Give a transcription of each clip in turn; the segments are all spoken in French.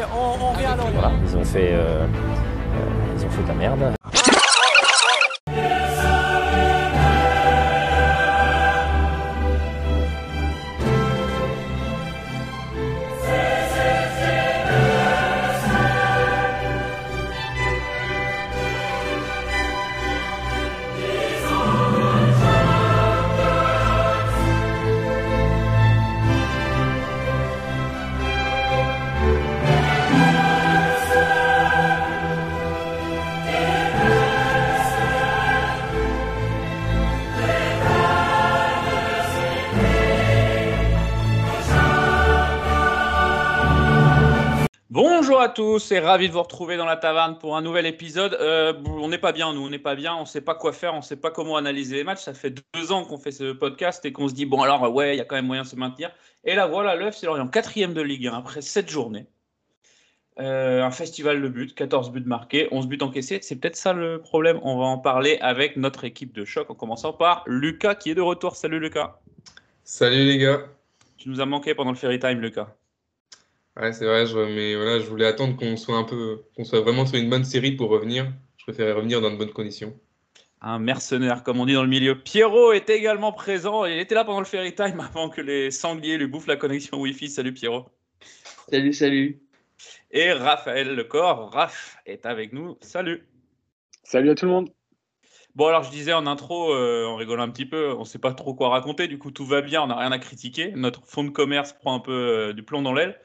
Allez, on, on revient à Lorient. Voilà, ils ont fait, euh, euh, ils ont fait de la merde. Tous et ravi de vous retrouver dans la taverne pour un nouvel épisode. Euh, on n'est pas bien, nous, on n'est pas bien, on ne sait pas quoi faire, on ne sait pas comment analyser les matchs. Ça fait deux ans qu'on fait ce podcast et qu'on se dit, bon alors ouais, il y a quand même moyen de se maintenir. Et là voilà, le FC Lorient, quatrième de Ligue 1 après sept journées. Euh, un festival de buts, 14 buts marqués, 11 buts encaissés. C'est peut-être ça le problème. On va en parler avec notre équipe de choc en commençant par Lucas qui est de retour. Salut Lucas. Salut les gars. Tu nous as manqué pendant le Ferry Time, Lucas. Ouais, c'est vrai, je, mais voilà, je voulais attendre qu'on soit un peu, qu'on soit vraiment sur une bonne série pour revenir. Je préférais revenir dans de bonnes conditions. Un mercenaire, comme on dit dans le milieu. Pierrot est également présent. Il était là pendant le Ferry Time avant que les sangliers lui bouffent la connexion Wi-Fi. Salut Pierrot. Salut, salut. Et Raphaël Lecor, Raph, est avec nous. Salut. Salut à tout le monde. Bon, alors je disais en intro, euh, on rigole un petit peu, on ne sait pas trop quoi raconter, du coup tout va bien, on n'a rien à critiquer. Notre fonds de commerce prend un peu euh, du plomb dans l'aile.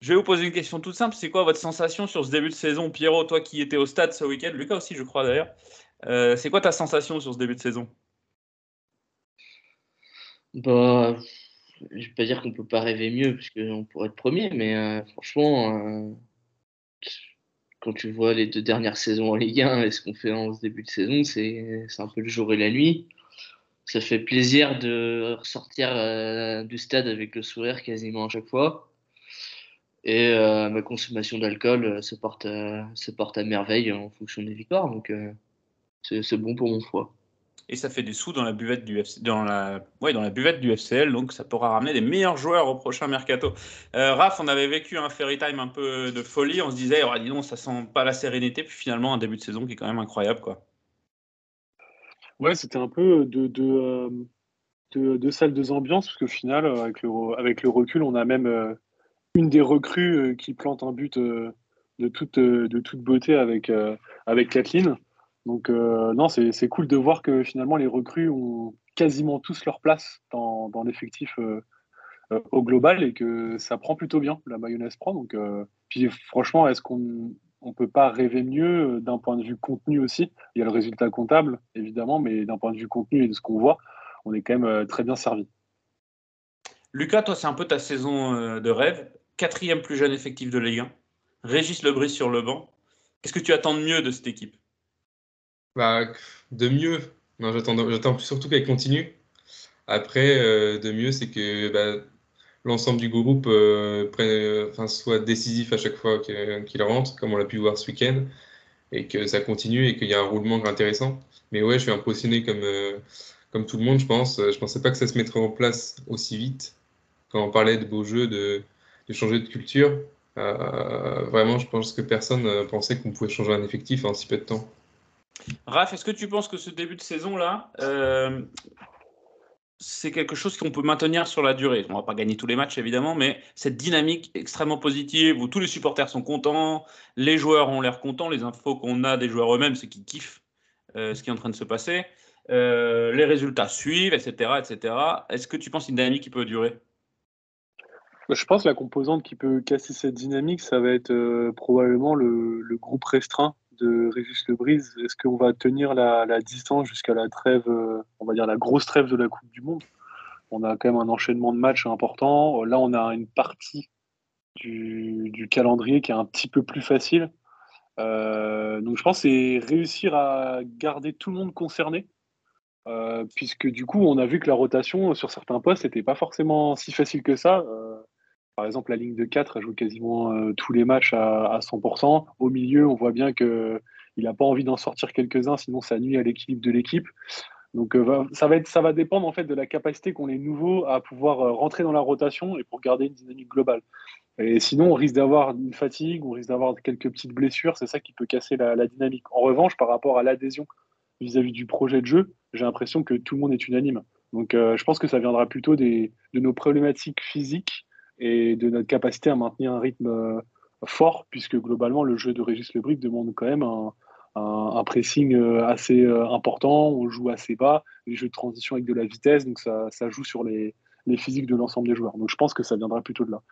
Je vais vous poser une question toute simple. C'est quoi votre sensation sur ce début de saison? Pierrot, toi qui étais au stade ce week-end, Lucas aussi, je crois d'ailleurs. Euh, c'est quoi ta sensation sur ce début de saison? Bah, je vais pas dire qu'on peut pas rêver mieux, parce qu'on pourrait être premier, mais euh, franchement, euh, quand tu vois les deux dernières saisons en Ligue 1 et ce qu'on fait en ce début de saison, c'est un peu le jour et la nuit. Ça fait plaisir de ressortir du stade avec le sourire quasiment à chaque fois. Et euh, ma consommation d'alcool euh, se, porte, euh, se porte à merveille en fonction des victoires. Donc, euh, c'est bon pour mon foie. Et ça fait des sous dans la buvette du, FC, dans la, ouais, dans la buvette du FCL, donc ça pourra ramener des meilleurs joueurs au prochain mercato. Euh, Raph, on avait vécu un fairy time un peu de folie. On se disait, oh, dis donc, ça sent pas la sérénité. Puis finalement, un début de saison qui est quand même incroyable. quoi. Ouais, c'était un peu de, de, euh, de, de salles, deux ambiances, parce qu'au final, avec le, avec le recul, on a même euh, une des recrues euh, qui plante un but euh, de, toute, euh, de toute beauté avec, avec Kathleen. Donc, non, c'est cool de voir que finalement, les recrues ont quasiment tous leur place dans, l'effectif au global et que ça prend plutôt bien, la mayonnaise prend. Donc, puis franchement, est-ce qu'on on peut pas rêver mieux d'un point de vue contenu aussi? Il y a le résultat comptable, évidemment, mais d'un point de vue contenu et de ce qu'on voit, on est quand même très bien servi. Lucas, toi, c'est un peu ta saison de rêve. Quatrième plus jeune effectif de Ligue 1. Régis Lebris sur le banc. Qu'est-ce que tu attends de mieux de cette équipe? Bah, de mieux, non, j'attends, surtout qu'elle continue. Après, euh, de mieux, c'est que bah, l'ensemble du groupe euh, euh, soit décisif à chaque fois qu'il rentre, comme on l'a pu voir ce week-end, et que ça continue et qu'il y a un roulement intéressant. Mais ouais, je suis impressionné comme, tout le monde, je pense. Je pensais pas que ça se mettrait en place aussi vite. Quand on parlait de beaux jeux, de, de changer de culture, euh, vraiment, je pense que personne euh, pensait qu'on pouvait changer un effectif en si peu de temps. Raph, est-ce que tu penses que ce début de saison-là, euh, c'est quelque chose qu'on peut maintenir sur la durée? On va pas gagner tous les matchs, évidemment, mais cette dynamique extrêmement positive où tous les supporters sont contents, les joueurs ont l'air contents, les infos qu'on a des joueurs eux-mêmes, c'est qu'ils kiffent ce qui est en train de se passer, les résultats suivent, etc. etc. Est-ce que tu penses une dynamique qui peut durer? Je pense que la composante qui peut casser cette dynamique, ça va être euh, probablement le, groupe restreint de Régis Lebris. Est-ce qu'on va tenir la, distance jusqu'à la trêve, euh, on va dire la grosse trêve de la Coupe du Monde? On a quand même un enchaînement de matchs important. Là, on a une partie du, calendrier qui est un petit peu plus facile. Euh, donc je pense que c'est réussir à garder tout le monde concerné. Puisque du coup, on a vu que la rotation sur certains postes n'était pas forcément si facile que ça. Par exemple, la ligne de 4 elle joue quasiment euh, tous les matchs à, à 100%. Au milieu, on voit bien qu'il n'a pas envie d'en sortir quelques-uns, sinon ça nuit à l'équilibre de l'équipe. Donc euh, ça, va être, ça va dépendre en fait de la capacité qu'ont les nouveaux à pouvoir euh, rentrer dans la rotation et pour garder une dynamique globale. Et sinon, on risque d'avoir une fatigue, on risque d'avoir quelques petites blessures. C'est ça qui peut casser la, dynamique. En revanche, par rapport à l'adhésion vis-à-vis du projet de jeu, j'ai l'impression que tout le monde est unanime. Donc, je pense que ça viendra plutôt des, de nos problématiques physiques et de notre capacité à maintenir un rythme euh, fort, puisque globalement, le jeu de Régis Lebris demande quand même un, pressing euh, assez important. On joue assez bas, les jeux de transition avec de la vitesse, donc ça, joue sur les, les physiques de l'ensemble des joueurs. Donc, je pense que ça viendra plutôt de là.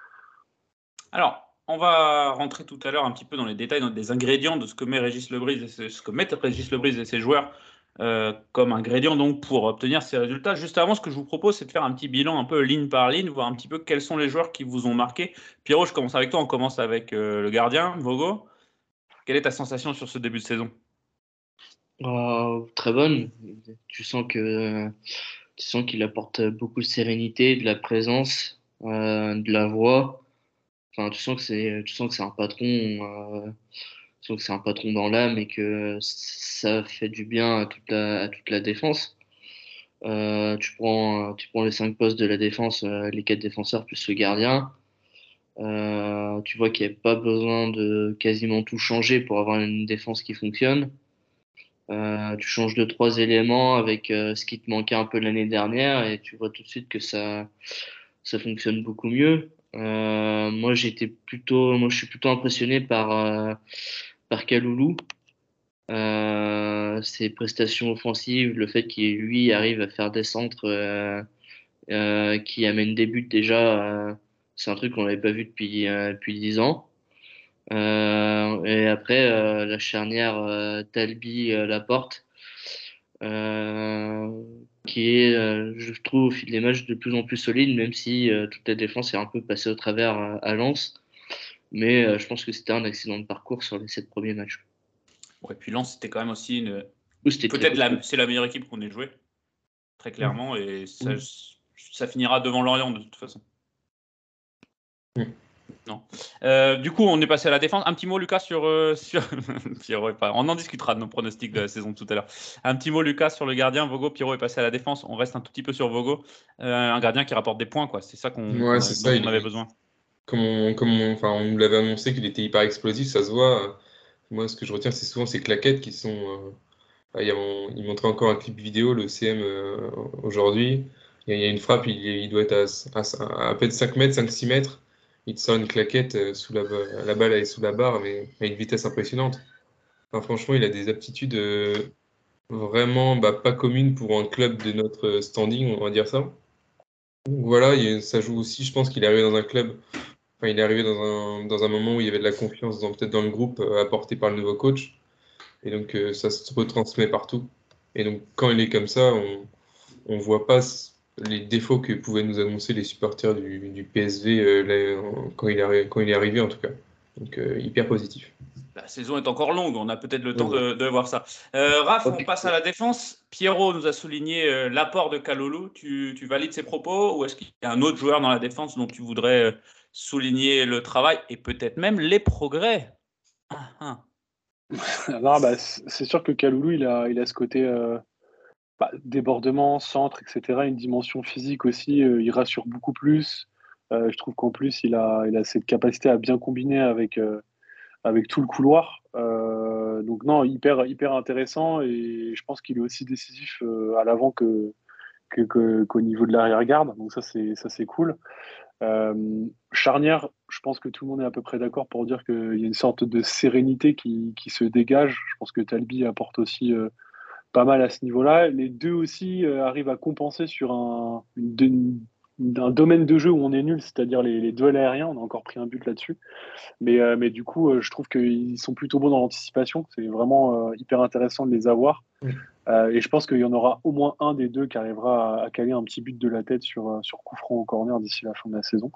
Alors, on va rentrer tout à l'heure un petit peu dans les détails des ingrédients de ce que met Régis Lebris et ce que mettent Régis Lebris et ses joueurs euh, comme ingrédients donc pour obtenir ces résultats. Juste avant, ce que je vous propose, c'est de faire un petit bilan un peu ligne par ligne, voir un petit peu quels sont les joueurs qui vous ont marqué. Pierrot, je commence avec toi. On commence avec euh, le gardien, Vogo. Quelle est ta sensation sur ce début de saison? Oh, Très bonne. Tu sens que tu sens qu'il apporte beaucoup de sérénité, de la présence, euh, de la voix. Enfin, tu sens que c'est, tu sens que c'est un patron, sens que c'est un patron dans l'âme et que ça fait du bien à toute la, défense. Euh, tu prends, les cinq postes de la défense, euh, les quatre défenseurs plus le gardien. Euh, tu vois qu'il n'y a pas besoin de quasiment tout changer pour avoir une défense qui fonctionne. Tu changes de trois éléments avec ce qui te manquait un peu l'année dernière et tu vois tout de suite que ça, fonctionne beaucoup mieux. Moi, j'étais plutôt, moi, je suis plutôt impressionné par par Kaloulou. Euh, ses prestations offensives, le fait qu'il lui arrive à faire des centres qui amènent des buts déjà, c'est un truc qu'on n'avait pas vu depuis depuis dix ans. et après la charnière Talbi Laporte qui est, euh, je trouve, au fil des matchs de plus en plus solide, même si euh, toute la défense est un peu passée au travers à, Lens. Mais euh, je pense que c'était un accident de parcours sur les sept premiers matchs. Ouais, puis Lens, c'était quand même aussi une. Peut-être la, c'est la meilleure équipe qu'on ait jouée, très clairement, et ça, ça, finira devant Lorient de toute façon. Non. Euh, du coup, on est passé à la défense. Un petit mot, Lucas, sur. Euh, sur... on en discutera de nos pronostics de la saison tout à l'heure. Un petit mot, Lucas, sur le gardien. Vogo, Pierrot est passé à la défense. On reste un tout petit peu sur Vogo. Euh, un gardien qui rapporte des points, quoi. C'est ça qu'on ouais, ça, on avait besoin. Comme on, enfin, on nous l'avait annoncé qu'il était hyper explosif, ça se voit. Moi, ce que je retiens, c'est souvent ces claquettes qui sont. il, montrait encore un clip vidéo, le CM, aujourd'hui. Il, y a une frappe, il, doit être à, à, à, peine 5 mètres, 5-6 mètres il sort une claquette euh, sous la, balle est sous la barre, mais à une vitesse impressionnante. franchement, il a des aptitudes euh, vraiment bah, pas communes pour un club de notre standing, on va dire ça. Voilà, ça joue aussi, je pense qu'il est arrivé dans un club, enfin, il est arrivé dans un, dans un moment où il y avait de la confiance peut-être dans le groupe euh, apporté par le nouveau coach. Et donc, ça se retransmet partout. Et donc, quand il est comme ça, on ne voit pas les défauts que pouvaient nous annoncer les supporters du, PSV euh, quand, il est, quand il est arrivé en tout cas. Donc euh, hyper positif. La saison est encore longue, on a peut-être le temps de, voir ça. Euh, Raph, on passe à la défense. Pierrot nous a souligné l'apport de Kalolu. Tu, valides ses propos ou est-ce qu'il y a un autre joueur dans la défense dont tu voudrais souligner le travail et peut-être même les progrès ah, ah. bah, C'est sûr que Kaloulou, il a, il a ce côté bah, débordement, centre, etc. Une dimension physique aussi, euh, il rassure beaucoup plus. Euh, je trouve qu'en plus, il a, il a cette capacité à bien combiner avec, euh, avec tout le couloir. donc non, hyper, hyper intéressant et je pense qu'il est aussi décisif à l'avant que, qu'au niveau de l'arrière-garde. Donc ça, c'est, cool. charnière, je pense que tout le monde est à peu près d'accord pour dire qu'il y a une sorte de sérénité qui, qui se dégage. Je pense que Talbi apporte aussi pas mal à ce niveau-là. Les deux aussi euh, arrivent à compenser sur un, domaine de jeu où on est nul, c'est-à-dire les, les, duels aériens. On a encore pris un but là-dessus. Mais, euh, mais du coup, euh, je trouve qu'ils sont plutôt bons dans l'anticipation. C'est vraiment hyper intéressant de les avoir. et je pense qu'il y en aura au moins un des deux qui arrivera à, caler un petit but de la tête sur, sur coup franc au corner d'ici la fin de la saison.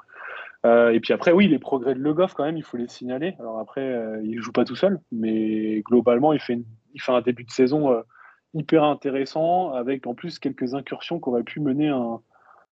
et puis après, oui, les progrès de Le Goff, quand même, il faut les signaler. Alors après, il joue pas tout seul, mais globalement, il fait, il fait un début de saison hyper intéressant, avec en plus quelques incursions qui auraient pu mener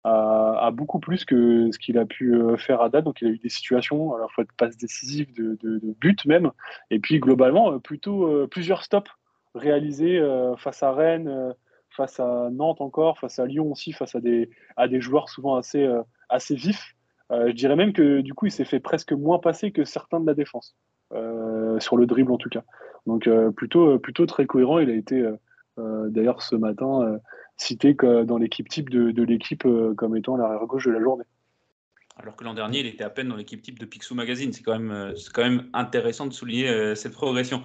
à, beaucoup plus que ce qu'il a pu euh, faire à date. Donc il a eu des situations à la fois de passes décisives, de, de, but même, et puis globalement euh, plutôt euh, plusieurs stops réalisés face à Rennes, face à Nantes encore, face à Lyon aussi, face à des, à des joueurs souvent assez, assez vifs. je dirais même que du coup, il s'est fait presque moins passer que certains de la défense, sur le dribble en tout cas. Donc plutôt, plutôt très cohérent. Il a été d'ailleurs ce matin cité dans l'équipe type de, l'équipe comme étant l'arrière gauche de la journée. Alors que l'an dernier, il était à peine dans l'équipe type de Picsou Magazine. C'est quand, même, quand même intéressant de souligner cette progression.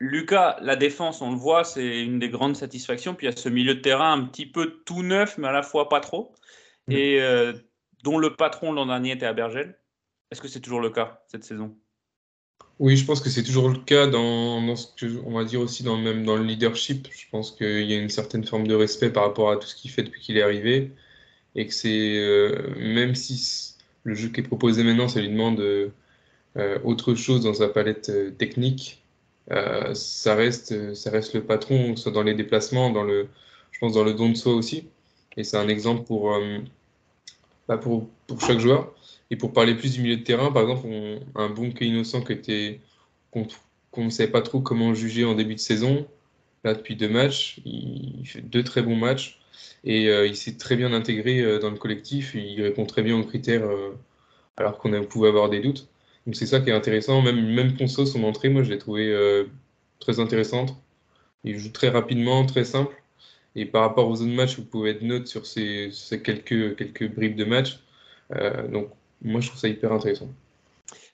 Lucas, la défense, on le voit, c'est une des grandes satisfactions. Puis il y a ce milieu de terrain un petit peu tout neuf, mais à la fois pas trop. Mm. Et euh, dont le patron l'an dernier était à Bergel. Est-ce que c'est toujours le cas cette saison? Oui, je pense que c'est toujours le cas dans, ce que on va dire aussi dans le même dans le leadership. Je pense qu'il y a une certaine forme de respect par rapport à tout ce qu'il fait depuis qu'il est arrivé, et que c'est euh, même si le jeu qui est proposé maintenant, ça lui demande euh, autre chose dans sa palette technique euh, ça, reste, ça reste le patron, soit dans les déplacements, dans le, je pense dans le don de soi aussi. Et c'est un exemple pour, euh, bah pour, pour, chaque joueur. Et pour parler plus du milieu de terrain, par exemple, un bon Innocent qui était qu'on ne savait pas trop comment juger en début de saison. Là, depuis deux matchs, il fait deux très bons matchs et euh, il s'est très bien intégré dans le collectif. Il répond très bien aux critères alors qu'on pouvait avoir des doutes. Donc c'est ça qui est intéressant. Même, même Ponceau, son entrée, moi je l'ai trouvé euh, très intéressante. Il joue très rapidement, très simple. Et par rapport aux autres matchs, vous pouvez être neutre sur ces, quelques, quelques bribes de match. Euh, donc moi je trouve ça hyper intéressant.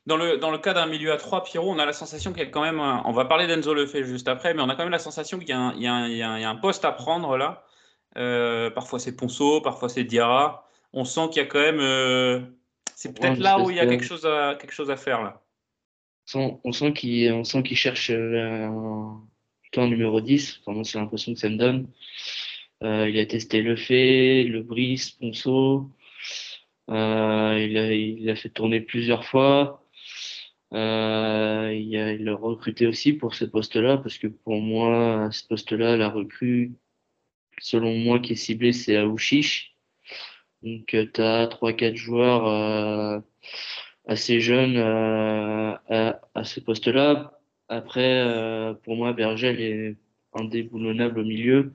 Dans le, dans le cas d'un milieu à 3, Pierrot, on a la sensation qu'il y a quand même. On va parler d'Enzo Lefebvre juste après, mais on a quand même la sensation qu'il y, y, y, a un poste à prendre là. Euh, parfois c'est Ponceau, parfois c'est Diarra. On sent qu'il y a quand même c'est peut-être là où il y a quelque chose à, quelque chose à faire là. On sent qu'il cherche euh, un, plutôt numéro 10. Enfin, moi, c'est l'impression que ça me donne. Euh, il a testé le fait, le bris, Ponceau. Euh, il, a, il, a, fait tourner plusieurs fois. Euh, il, a, il a recruté aussi pour ce poste-là, parce que pour moi, ce poste-là, la recrue, selon moi, qui est ciblée, c'est Aouchiche. Donc, tu as 3-4 joueurs euh, assez jeunes euh, à, à, ce poste-là. Après, euh, pour moi, Bergel est indéboulonnable au milieu.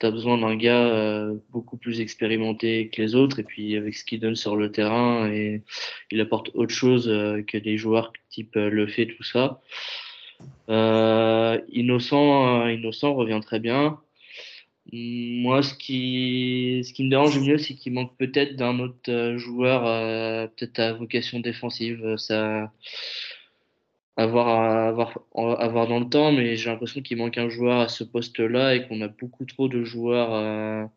Tu besoin d'un gars beaucoup plus expérimenté que les autres. Et puis, avec ce qu'il donne sur le terrain, et il apporte autre chose que des joueurs type Le fait, tout ça. Innocent, Innocent revient très bien. Moi, ce qui, ce qui me dérange le mieux, c'est qu'il manque peut-être d'un autre euh, joueur, euh, peut-être à vocation défensive. Avoir, avoir, avoir dans le temps, mais j'ai l'impression qu'il manque un joueur à ce poste-là et qu'on a beaucoup trop de joueurs à,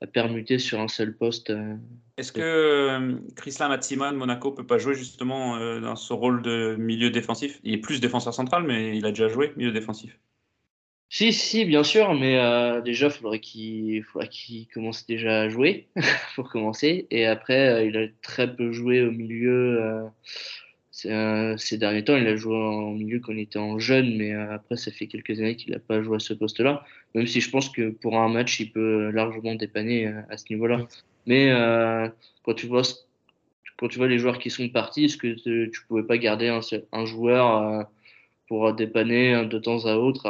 à permuter sur un seul poste. Euh. Est-ce que Christian Matsiman, Monaco, peut pas jouer justement dans ce rôle de milieu défensif? Il est plus défenseur central, mais il a déjà joué milieu défensif. Si, si, bien sûr, mais euh, déjà, il faudrait qu'il qu'il commence déjà à jouer pour commencer. Et après, euh, il a très peu joué au milieu euh, euh ces derniers temps. Il a joué en milieu quand il était en jeune, mais euh, après, ça fait quelques années qu'il n'a pas joué à ce poste-là. Même si je pense que pour un match, il peut largement dépanner à ce niveau-là. Mais quand tu vois quand tu vois les joueurs qui sont partis, est-ce que tu, tu pouvais pas garder un, un joueur pour dépanner de temps à autre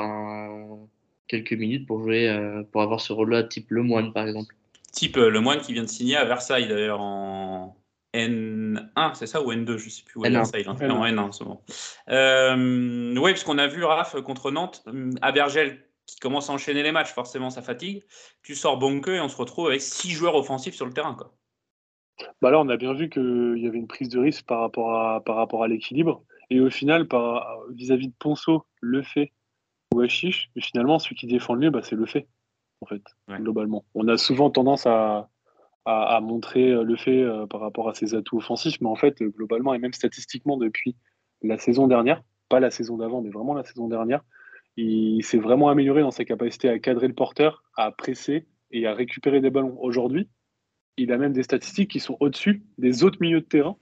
quelques minutes pour jouer, euh, pour avoir ce rôle-là, type Le Moine par exemple? Type euh, Le Moine qui vient de signer à Versailles d'ailleurs en N1, c'est ça ou N2, je ne sais plus où est Versailles, en N1 c'est bon. Euh, oui, parce qu'on a vu Raph contre Nantes, à Bergel qui commence à enchaîner les matchs, forcément ça fatigue. Tu sors Bonke et on se retrouve avec six joueurs offensifs sur le terrain. Quoi. Bah là, on a bien vu qu'il y avait une prise de risque par rapport à, par rapport à l'équilibre. Et au final, vis-à-vis de Ponceau, le fait ou Achiche, finalement, celui qui défend le mieux, bah, c'est le fait, en fait, globalement. On a souvent tendance à, à, montrer le fait euh, par rapport à ses atouts offensifs, mais en fait, globalement, et même statistiquement, depuis la saison dernière, pas la saison d'avant, mais vraiment la saison dernière, il s'est vraiment amélioré dans sa capacité à cadrer le porteur, à presser et à récupérer des ballons. Aujourd'hui, il a même des statistiques qui sont au-dessus des autres milieux de terrain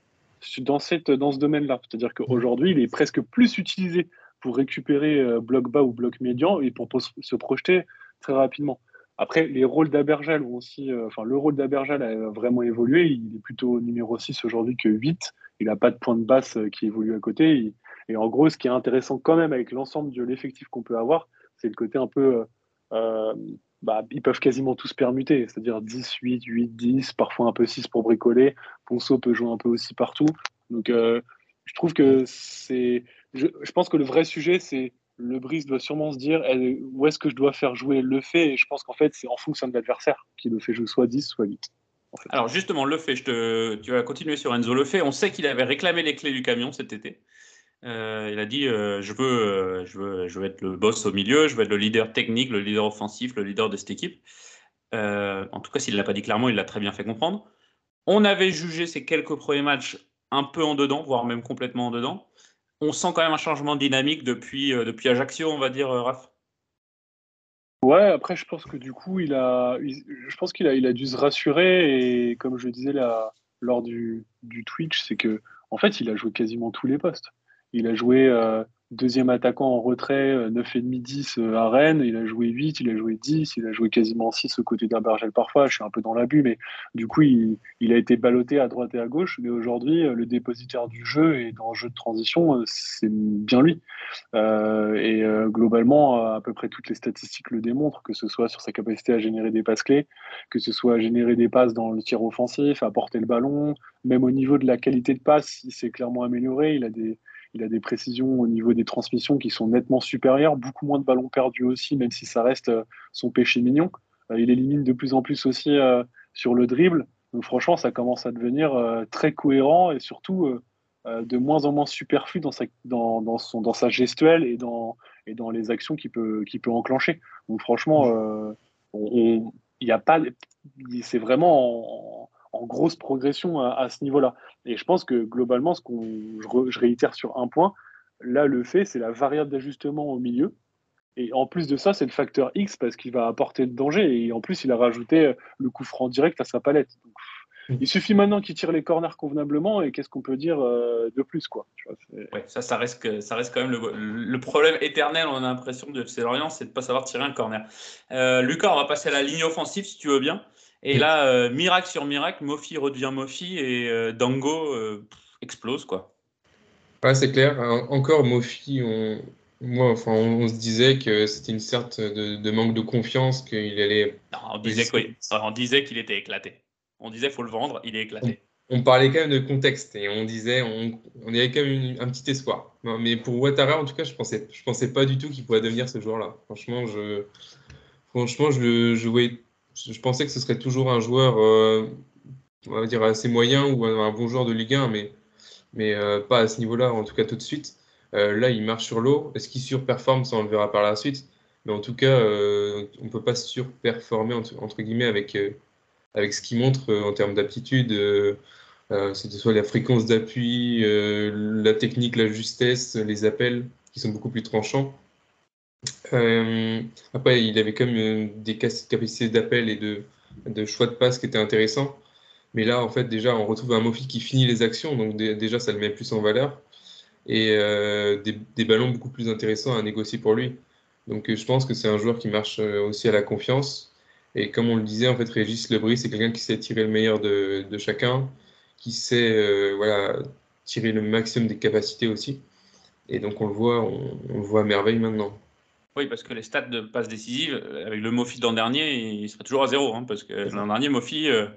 dans, dans ce domaine-là. C'est-à-dire qu'aujourd'hui, il est presque plus utilisé pour récupérer euh, bloc bas ou bloc médian et pour se projeter très rapidement. Après, les rôles d'Abergel ont aussi, euh, enfin, le rôle d'Abergel a vraiment évolué. Il est plutôt numéro 6 aujourd'hui que 8. Il n'a pas de point de basse euh, qui évolue à côté. Et, en gros, ce qui est intéressant quand même avec l'ensemble de l'effectif qu'on peut avoir, c'est le côté un peu bah, ils peuvent quasiment tous permuter, c'est-à-dire 10, 8, 8, 10, parfois un peu 6 pour bricoler. Ponceau peut jouer un peu aussi partout. Donc, euh, je trouve que c'est. Je, pense que le vrai sujet, c'est le Brice doit sûrement se dire où est-ce que je dois faire jouer le fait? Et je pense qu'en fait, c'est en fonction de l'adversaire qui le fait jouer soit 10, soit 8. Alors, justement, le fait, je tu vas continuer sur Enzo Le fait. On sait qu'il avait réclamé les clés du camion cet été. Euh, il a dit euh, je, veux, je, veux, je veux être le boss au milieu, je veux être le leader technique, le leader offensif, le leader de cette équipe. en tout cas, s'il ne l'a pas dit clairement, il l'a très bien fait comprendre. On avait jugé ces quelques premiers matchs un peu en dedans, voire même complètement en dedans. On sent quand même un changement de dynamique depuis, euh, depuis Ajaccio, on va dire, euh, Raph. Ouais, après, je pense que du coup, il a, je pense qu'il a, dû se rassurer. Et comme je disais là, lors du, du Twitch, c'est que en fait, il a joué quasiment tous les postes. Il a joué euh, deuxième attaquant en retrait, 9,5-10 euh, à Rennes. Il a joué 8, il a joué 10, il a joué quasiment 6 aux côtés d'Abergel parfois. Je suis un peu dans l'abus, mais du coup, il, a été ballotté à droite et à gauche. Mais aujourd'hui, euh, le dépositaire du jeu et dans le jeu de transition, euh, c'est bien lui. et globalement, à peu près toutes les statistiques le démontrent, que ce soit sur sa capacité à générer des passes clés, que ce soit à générer des passes dans le tir offensif, à porter le ballon, même au niveau de la qualité de passe, il s'est clairement amélioré. Il a des il a des précisions au niveau des transmissions qui sont nettement supérieures, beaucoup moins de ballons perdus aussi, même si ça reste euh, son péché mignon. Euh, il élimine de plus en plus aussi euh, sur le dribble. Donc franchement, ça commence à devenir très cohérent et surtout de moins en moins superflu dans sa, dans, dans, son, dans sa gestuelle et dans, et dans les actions qu'il peut, qu'il peut enclencher. Donc franchement, il n'y a pas, c'est vraiment en, grosse progression à, ce niveau-là. Et je pense que globalement, ce qu'on, je, réitère sur un point, là, le fait, c'est la variable d'ajustement au milieu. Et en plus de ça, c'est le facteur X parce qu'il va apporter le danger. Et en plus, il a rajouté le coup franc direct à sa palette. Mm. il suffit maintenant qu'il tire les corners convenablement. Et qu'est-ce qu'on peut dire euh, de plus quoi ça, ça reste, ça reste quand même le, problème éternel. On a l'impression de FC Lorient, c'est de ne pas savoir tirer un corner. Euh, Lucas, on va passer à la ligne offensive si tu veux bien. Et là, euh, miracle sur miracle, Mofi redevient Mofi et euh, Dango euh, explose, quoi. Ouais, c'est clair. Encore Mofi, on, moi, enfin, on, se disait que c'était une sorte de, manque de confiance, qu'il allait. Non, on disait on disait qu'il était éclaté. On disait faut le vendre, il est éclaté. On, parlait quand même de contexte et on disait on, on avait quand même un petit espoir. mais pour Ouattara, en tout cas, je pensais, je pensais pas du tout qu'il pourrait devenir ce joueur-là. Franchement, je, franchement, je, je voyais je pensais que ce serait toujours un joueur, euh, on va dire, assez moyen ou un, bon joueur de Ligue 1, mais, mais euh, pas à ce niveau-là, en tout cas tout de suite. Euh, là, il marche sur l'eau. Est-ce qu'il surperforme Ça, on le verra par la suite. Mais en tout cas, on ne peut pas surperformer, entre, guillemets, avec, avec ce qu'il montre en termes d'aptitude. C'est soit la fréquence d'appui, la technique, la justesse, les appels qui sont beaucoup plus tranchants. Euh, après, il avait quand même euh, des capacités d'appel et de, choix de passe qui étaient intéressants. Mais là, en fait, déjà, on retrouve un Mofi qui finit les actions, donc déjà, ça le met plus en valeur. Et euh, des, ballons beaucoup plus intéressants à négocier pour lui. Donc, je pense que c'est un joueur qui marche aussi à la confiance. Et comme on le disait, en fait, Régis Lebris, c'est quelqu'un qui sait tirer le meilleur de, de chacun, qui sait voilà, tirer le maximum des capacités aussi. Et donc, on le voit, on, on le voit à merveille maintenant. Oui, parce que les stats de passe décisive, euh, avec le Mofi l'an dernier, il serait toujours à zéro. Hein, parce que l'an dernier, Mofi, euh,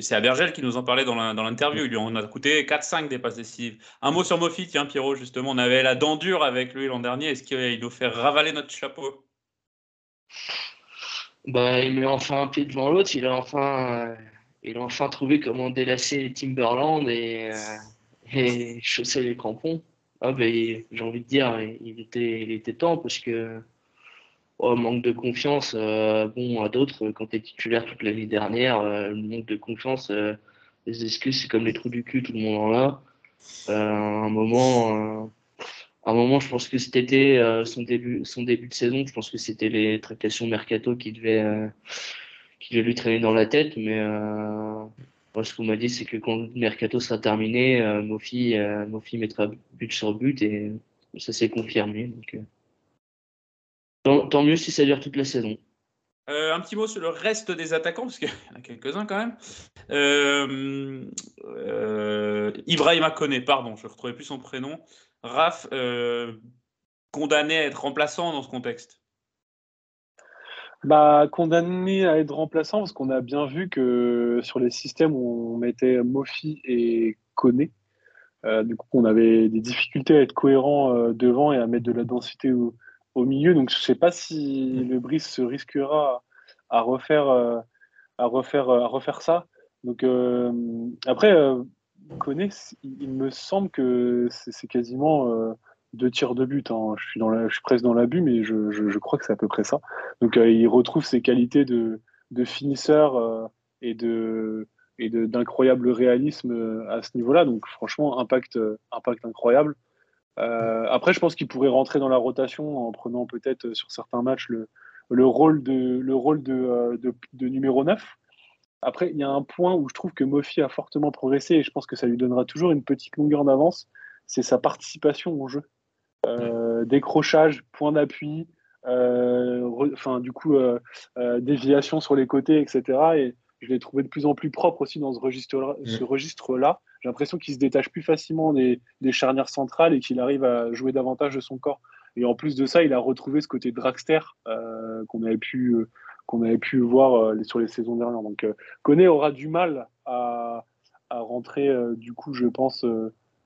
c'est Abergel qui nous en parlait dans l'interview. En a coûté 4-5 des passes décisives. Un mot sur Mofi, tiens, Pierrot, justement. On avait la dent dure avec lui l'an dernier. Est-ce qu'il nous fait ravaler notre chapeau? Bah, Il met enfin un pied devant l'autre. Il, a enfin, euh, il a enfin trouvé comment délasser Timberland et, et chausser les crampons. Ah ben, j'ai envie de dire, il était, il était temps parce que oh, manque de confiance. Euh, bon, à d'autres, quand tu es titulaire toute l'année dernière, euh, le manque de confiance, euh, les excuses, c'est comme les trous du cul, tout le monde en a. un moment, un moment, je pense que cet été, son début, son début de saison, je pense que c'était les tractations mercato qui devaient, qui devaient lui traîner dans la tête, mais ce qu'on m'a dit, c'est que quand le mercato sera terminé, euh, Mofi, euh, mettra but sur but et ça s'est confirmé. Euh, tant, mieux si ça dure toute la saison. un petit mot sur le reste des attaquants, parce qu'il y en a quelques-uns quand même. Euh, Ibrahima Kone, pardon, je ne retrouvais plus son prénom. Raph, condamné à être remplaçant dans ce contexte. Bah, condamné à être remplaçant parce qu'on a bien vu que sur les systèmes où on mettait Mofi et Koné, euh, du coup, on avait des difficultés à être cohérent euh, devant et à mettre de la densité au, milieu. Donc, je ne sais pas si le Brice se risquera à refaire, euh, à refaire, à refaire ça. Donc, après, Koné, il, me semble que c'est quasiment deux tirs de but. Hein. Je, suis presque dans l'abus, mais je, crois que c'est à peu près ça. Donc euh, il retrouve ses qualités de, finisseur euh, et d'incroyable réalisme euh, à ce niveau-là. Donc franchement, impact, impact incroyable. après, je pense qu'il pourrait rentrer dans la rotation en prenant peut-être sur certains matchs le, le rôle, de, le rôle de, de, de numéro 9. Après, il y a un point où je trouve que Mofi a fortement progressé et je pense que ça lui donnera toujours une petite longueur d'avance, c'est sa participation au jeu. Euh, décrochage, point d'appui, euh, enfin du coup euh, déviation sur les côtés, etc. Et je l'ai trouvé de plus en plus propre aussi dans ce registre-là. Ce registre -là. J'ai l'impression qu'il se détache plus facilement des, charnières centrales et qu'il arrive à jouer davantage de son corps. Et en plus de ça, il a retrouvé ce côté dragster qu'on avait pu qu'on avait pu voir sur les saisons dernières. Donc, Koné aura du mal à, à rentrer, du coup, je pense,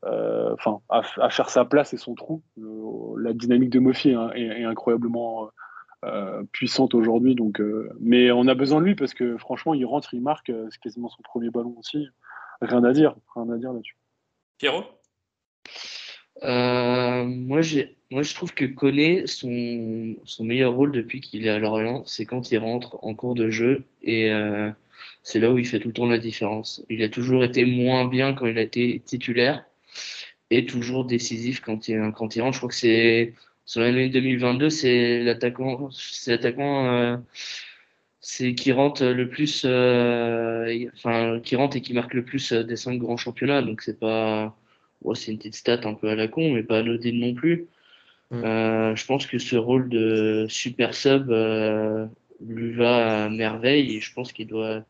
enfin, à, faire sa place et son trou. Euh, la dynamique de Mofi est, incroyablement euh, puissante aujourd'hui. Donc, mais on a besoin de lui parce que franchement, il rentre, il marque, c'est quasiment son premier ballon aussi. Rien à dire, rien à dire là-dessus. Pierrot? Moi, moi, je trouve que Koné, son, son meilleur rôle depuis qu'il est à Lorient, c'est quand il rentre en cours de jeu et c'est là où il fait tout le temps la différence. Il a toujours été moins bien quand il a été titulaire et toujours décisif quand il, quand il rentre. Je crois que c'est sur l'année 2022, c'est l'attaquant, c'est l'attaquant euh, c'est qui rentre le plus, euh, enfin qui rentre et qui marque le plus des cinq grands championnats. Donc c'est pas, c'est une petite stat un peu à la con, mais pas anodine non plus. Mm. Euh, je pense que ce rôle de super sub lui va à merveille et je pense qu'il doit,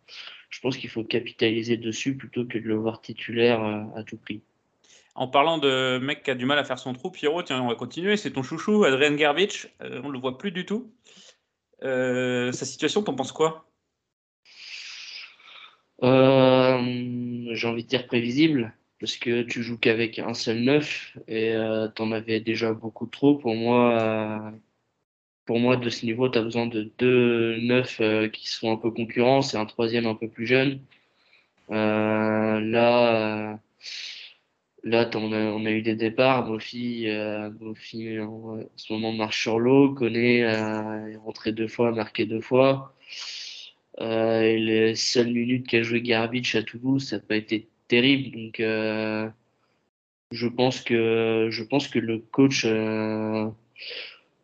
je pense qu'il faut capitaliser dessus plutôt que de le voir titulaire à tout prix. En parlant de mec qui a du mal à faire son trou, Pierrot, tiens, on va continuer. C'est ton chouchou, Adrien Gervich. Euh, on ne le voit plus du tout. Euh, sa situation, t'en penses quoi? Euh, J'ai envie de dire prévisible, parce que tu joues qu'avec un seul neuf et tu en avais déjà beaucoup trop. Pour moi, pour moi de ce niveau, tu as besoin de deux neufs qui sont un peu concurrents et un troisième un peu plus jeune. là Là, on a, eu des départs. Mofi, euh, Mofi en, ce moment marche sur l'eau. Connaît euh, est rentré deux fois, marqué deux fois. Euh, et les seules minutes qu'a joué Garbage à Toulouse, ça n'a pas été terrible. Donc, euh, je pense que je pense que le coach, euh,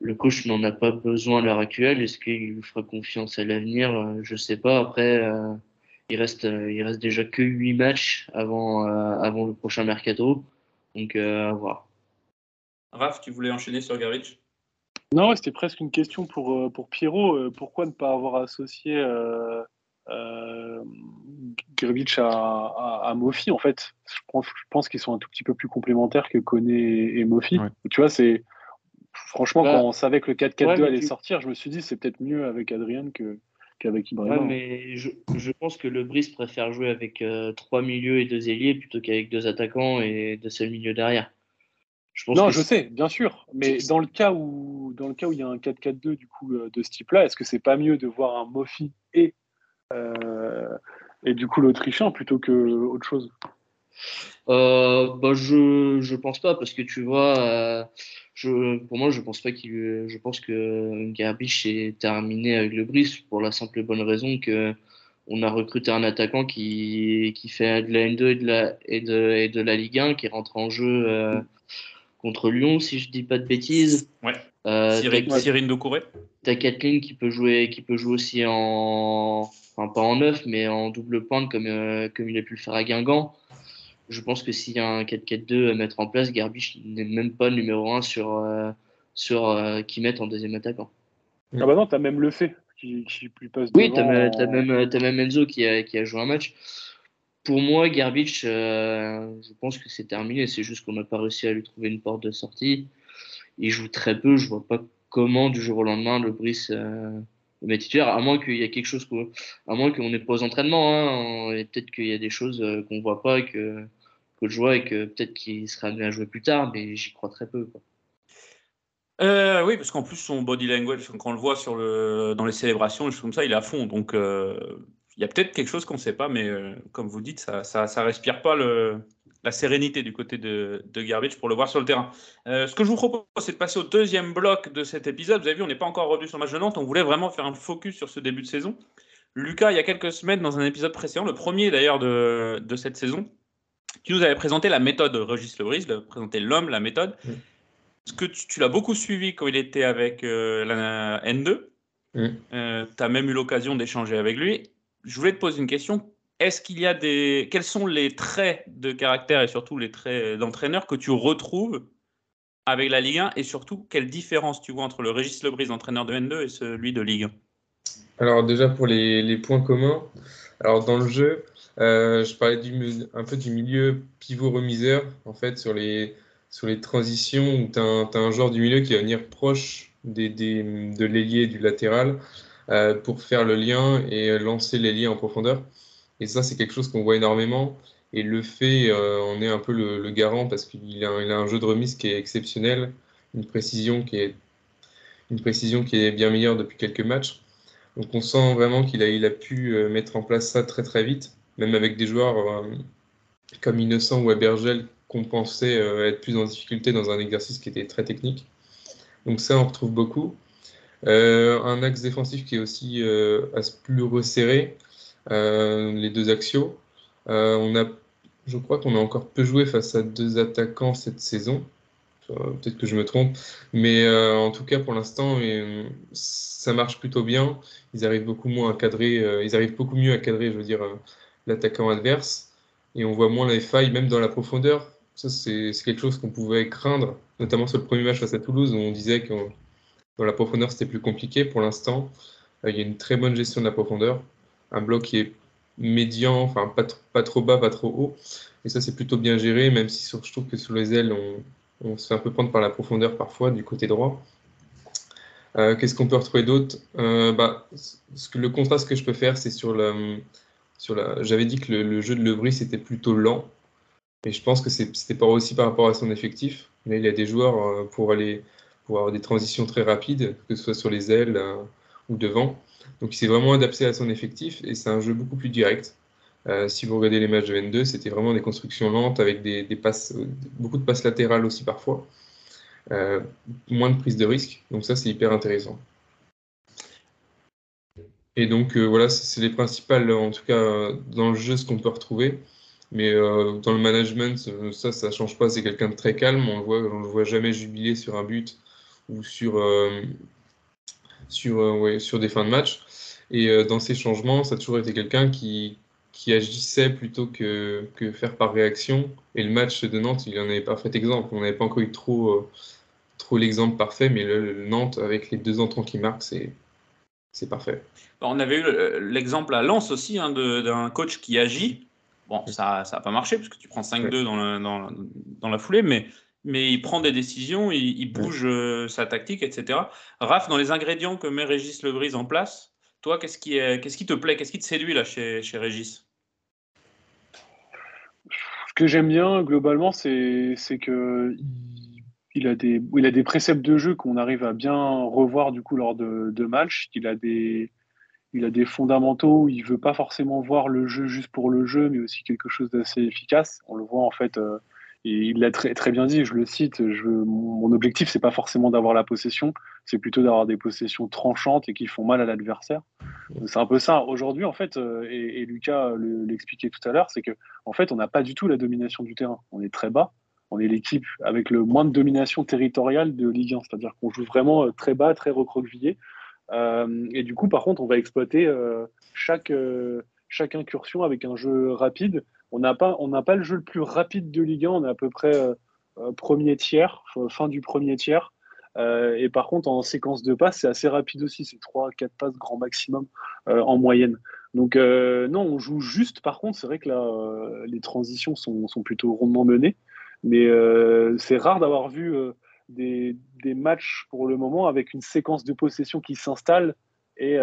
le coach n'en a pas besoin à l'heure actuelle. Est-ce qu'il lui fera confiance à l'avenir? Je sais pas. Après il reste, euh, il reste déjà que 8 matchs avant, euh, avant le prochain mercato. Donc, euh, à voir. Raph, tu voulais enchaîner sur Garich Non, c'était presque une question pour, pour Pierrot. Pourquoi ne pas avoir associé euh, euh, à, à, Mofi En fait, je pense, je pense qu'ils sont un tout petit peu plus complémentaires que Koné et, Mofi. Tu vois, c'est. Franchement, bah, quand on savait que le 4-4-2 allait sortir, je me suis dit c'est peut-être mieux avec Adrien que, qu'avec Ibrahim. mais je, je, pense que le Brice préfère jouer avec euh, trois milieux et deux ailiers plutôt qu'avec deux attaquants et deux seuls milieux derrière. Je pense non, je sais, bien sûr. Mais dans le cas où, dans le cas où il y a un 4-4-2 du coup euh, de ce type-là, est-ce que c'est pas mieux de voir un Mofi et euh, et du coup l'Autrichien plutôt que autre chose? Euh, bah je je pense pas parce que tu vois je, pour moi, je pense pas qu'il, je pense que Garbich est terminé avec le Brice pour la simple et bonne raison que on a recruté un attaquant qui, qui fait de la N2 et de la, et de, et de la Ligue 1, qui rentre en jeu euh, contre Lyon, si je dis pas de bêtises. Ouais. Euh, Cyrine Doucouré. T'as Kathleen qui peut jouer, qui peut jouer aussi en, enfin pas en neuf, mais en double pointe comme, euh, comme il a pu le faire à Guingamp je pense que s'il y a un 4-4-2 à mettre en place, Garbich n'est même pas numéro 1 sur, euh, sur euh, qui met en deuxième attaquant. Ah bah non, t'as même le fait qui, qui passe Oui, t'as même, as même, as même Enzo qui a, qui a joué un match. Pour moi, Garbich, euh, je pense que c'est terminé. C'est juste qu'on n'a pas réussi à lui trouver une porte de sortie. Il joue très peu. Je vois pas comment, du jour au lendemain, le Brice mais titulaire, à moins qu'il y ait quelque chose, à moins qu'on n'est pas aux entraînements, hein, et peut-être qu'il y a des choses euh, qu'on voit pas et que, que je vois et que peut-être qu'il sera amené à jouer plus tard, mais j'y crois très peu. Euh, oui, parce qu'en plus, son body language, quand on le voit dans les célébrations, comme ça, il est à fond. Donc, euh, il y a peut-être quelque chose qu'on ne sait pas, mais comme vous dites, ça, ça respire pas la sérénité du côté de, de, Garbage pour le voir sur le terrain. Euh, ce que je vous propose, c'est de passer au deuxième bloc de cet épisode. Vous avez vu, on n'est pas encore revenu sur le match de Nantes. On voulait vraiment faire un focus sur ce début de saison. Lucas, il y a quelques semaines, dans un épisode précédent, le premier d'ailleurs de, cette saison, tu nous avais présenté la méthode Régis Lebris, présenté l'homme, la méthode. Mm. Ce que tu, l'as beaucoup suivi quand il était avec euh, la N2. Mm. Euh, tu as même eu l'occasion d'échanger avec lui. Je voulais te poser une question est-ce qu'il y a des. Quels sont les traits de caractère et surtout les traits d'entraîneur que tu retrouves avec la Ligue 1 et surtout quelle différence tu vois entre le Régis Lebris, entraîneur de N2, et celui de Ligue 1 Alors, déjà pour les, points communs, alors dans le jeu, euh, je parlais un peu du milieu pivot-remiseur, en fait, sur les, sur les transitions où tu as, un joueur du milieu qui va venir proche des, de l'ailier du latéral euh, pour faire le lien et lancer l'ailier en profondeur. Et ça, c'est quelque chose qu'on voit énormément. Et le fait, euh, on est un peu le, garant parce qu'il a, a, un jeu de remise qui est exceptionnel, une précision qui est, une précision qui est bien meilleure depuis quelques matchs. Donc on sent vraiment qu'il a, il a pu euh, mettre en place ça très très vite, même avec des joueurs euh, comme Innocent ou Abergel qu'on pensait être plus en difficulté dans un exercice qui était très technique. Donc ça, on retrouve beaucoup. un axe défensif qui est aussi plus resserré, euh, les deux. Euh, on a, je crois qu'on a encore peu joué face à deux attaquants cette saison. Peut-être que je me trompe, mais euh, en tout cas pour l'instant, ça marche plutôt bien. Ils arrivent beaucoup moins à cadrer, ils arrivent beaucoup mieux à cadrer, je veux dire, l'attaquant adverse, et on voit moins les failles, même dans la profondeur. Ça, c'est quelque chose qu'on pouvait craindre, notamment sur le premier match face à Toulouse, où on disait que dans la profondeur, c'était plus compliqué. Pour l'instant, il y a une très bonne gestion de la profondeur un bloc qui est médian, enfin pas, pas trop bas, pas trop haut. Et ça, c'est plutôt bien géré, même si sur, je trouve que sur les ailes, on, se fait un peu prendre par la profondeur parfois du côté droit. Euh, qu'est-ce qu'on peut retrouver d'autre? Euh, bah, Le contraste que je peux faire, c'est sur la. J'avais dit que le, jeu de Lebris était plutôt lent. Et je pense que c'était pas aussi par rapport à son effectif. Mais il y a des joueurs euh, pour aller pour avoir des transitions très rapides, que ce soit sur les ailes ou devant. Donc il s'est vraiment adapté à son effectif et c'est un jeu beaucoup plus direct. Euh, si vous regardez les matchs de N2, c'était vraiment des constructions lentes avec des, passes, beaucoup de passes latérales aussi parfois. Euh, moins de prise de risque. Donc ça, c'est hyper intéressant. Et donc euh, voilà, c'est les principales, en tout cas dans le jeu, ce qu'on peut retrouver. Mais dans le management, ça, ça change pas. C'est quelqu'un de très calme. On ne le voit jamais jubiler sur un but ou sur sur, euh, sur des fins de match. Et euh, dans ces changements, ça a toujours été quelqu'un qui, qui agissait plutôt que, que, faire par réaction. Et le match de Nantes, il en avait parfait exemple. On n'avait pas encore eu trop, euh, trop l'exemple parfait, mais le, Nantes, avec les deux entrants qui marquent, c'est, c'est parfait. On avait eu l'exemple à Lens aussi hein, d'un coach qui agit. Bon, ça n'a pas marché parce que tu prends 5-2 dans, dans, dans, la foulée, mais mais il prend des décisions, il, bouge euh, sa tactique, etc. Raph, dans les ingrédients que met Régis Lebris en place, toi, qu'est-ce qui, qu'est-ce qui te plaît, qu'est-ce qui te séduit là chez, chez Régis? Ce que j'aime bien globalement, c'est, c'est que il, a des, il a des préceptes de jeu qu'on arrive à bien revoir du coup lors de, de matchs. Il a des, il a des fondamentaux où il veut pas forcément voir le jeu juste pour le jeu, mais aussi quelque chose d'assez efficace. On le voit en fait. Euh, et il l'a très, très bien dit, je le cite, je, mon objectif, c'est pas forcément d'avoir la possession, c'est plutôt d'avoir des possessions tranchantes et qui font mal à l'adversaire. C'est un peu ça. Aujourd'hui, en fait, euh, et, Lucas l'expliquait tout à l'heure, c'est que en fait, on n'a pas du tout la domination du terrain. On est très bas. On est l'équipe avec le moins de domination territoriale de Ligue 1, c'est-à-dire qu'on joue vraiment euh, très bas, très recroquevillé. Euh, et du coup, par contre, on va exploiter chaque, chaque incursion avec un jeu rapide on n'a pas, pas le jeu le plus rapide de Ligue 1. On est à peu près euh, euh, premier tiers, fin du premier tiers. Euh, et par contre, en séquence de passes, c'est assez rapide aussi. C'est 3-4 passes grand maximum en moyenne. Donc, non, on joue juste. Par contre, c'est vrai que là, les transitions sont, plutôt rondement menées. Mais c'est rare d'avoir vu des, des, matchs pour le moment avec une séquence de possession qui s'installe et,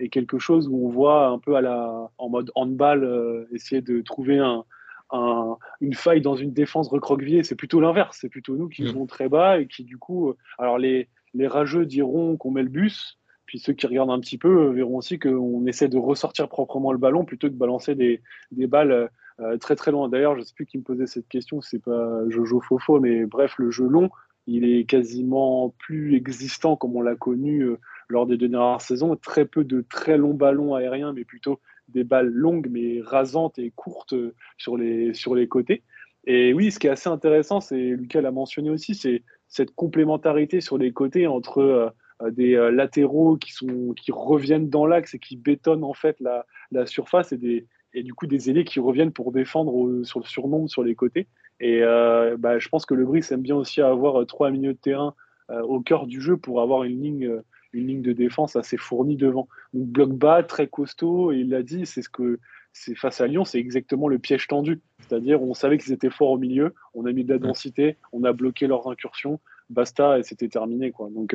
et, quelque chose où on voit un peu à la, en mode handball essayer de trouver un, un, une faille dans une défense recroquevillée. C'est plutôt l'inverse. C'est plutôt nous qui mmh. jouons très bas et qui, du coup, alors les, les rageux diront qu'on met le bus, puis ceux qui regardent un petit peu verront aussi qu'on essaie de ressortir proprement le ballon plutôt que de balancer des, des balles euh, très très loin. D'ailleurs, je ne sais plus qui me posait cette question, c'est pas Jojo Fofo, mais bref, le jeu long, il est quasiment plus existant comme on l'a connu euh, lors des deux dernières saisons. Très peu de très longs ballons aériens, mais plutôt des balles longues mais rasantes et courtes euh, sur les, sur les côtés. Et oui, ce qui est assez intéressant, c'est Lucas l'a mentionné aussi, c'est cette complémentarité sur les côtés entre des latéraux qui, sont, qui reviennent dans l'axe et qui bétonnent en fait la, la surface et des, et du coup des ailés qui reviennent pour défendre sur le surnombre sur les côtés. Et euh, bah, je pense que le Brice aime bien aussi avoir euh, trois milieux de terrain euh, au cœur du jeu pour avoir une ligne, une ligne de défense assez fournie devant. Donc bloc bas, très costaud, et il l'a dit, c'est ce que c'est face à Lyon, c'est exactement le piège tendu. C'est-à-dire, on savait qu'ils étaient forts au milieu, on a mis de la densité, on a bloqué leurs incursions, basta, et c'était terminé. Quoi. Donc,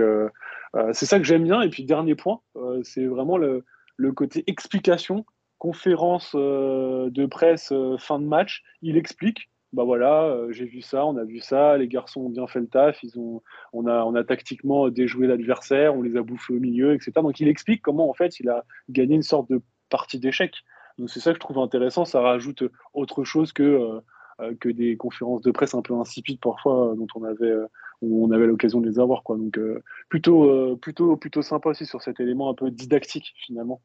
c'est ça que j'aime bien. Et puis, dernier point, c'est vraiment le, le, côté explication conférence euh, de presse euh, fin de match, il explique bah voilà, euh, j'ai vu ça, on a vu ça, les garçons ont bien fait le taf, ils ont, on, a, on a tactiquement déjoué l'adversaire, on les a bouffés au milieu, etc. Donc il explique comment en fait il a gagné une sorte de partie d'échec. Donc c'est ça que je trouve intéressant, ça rajoute autre chose que, que des conférences de presse un peu insipides parfois dont on avait, avait l'occasion de les avoir. Donc plutôt, plutôt, plutôt sympa aussi sur cet élément un peu didactique finalement.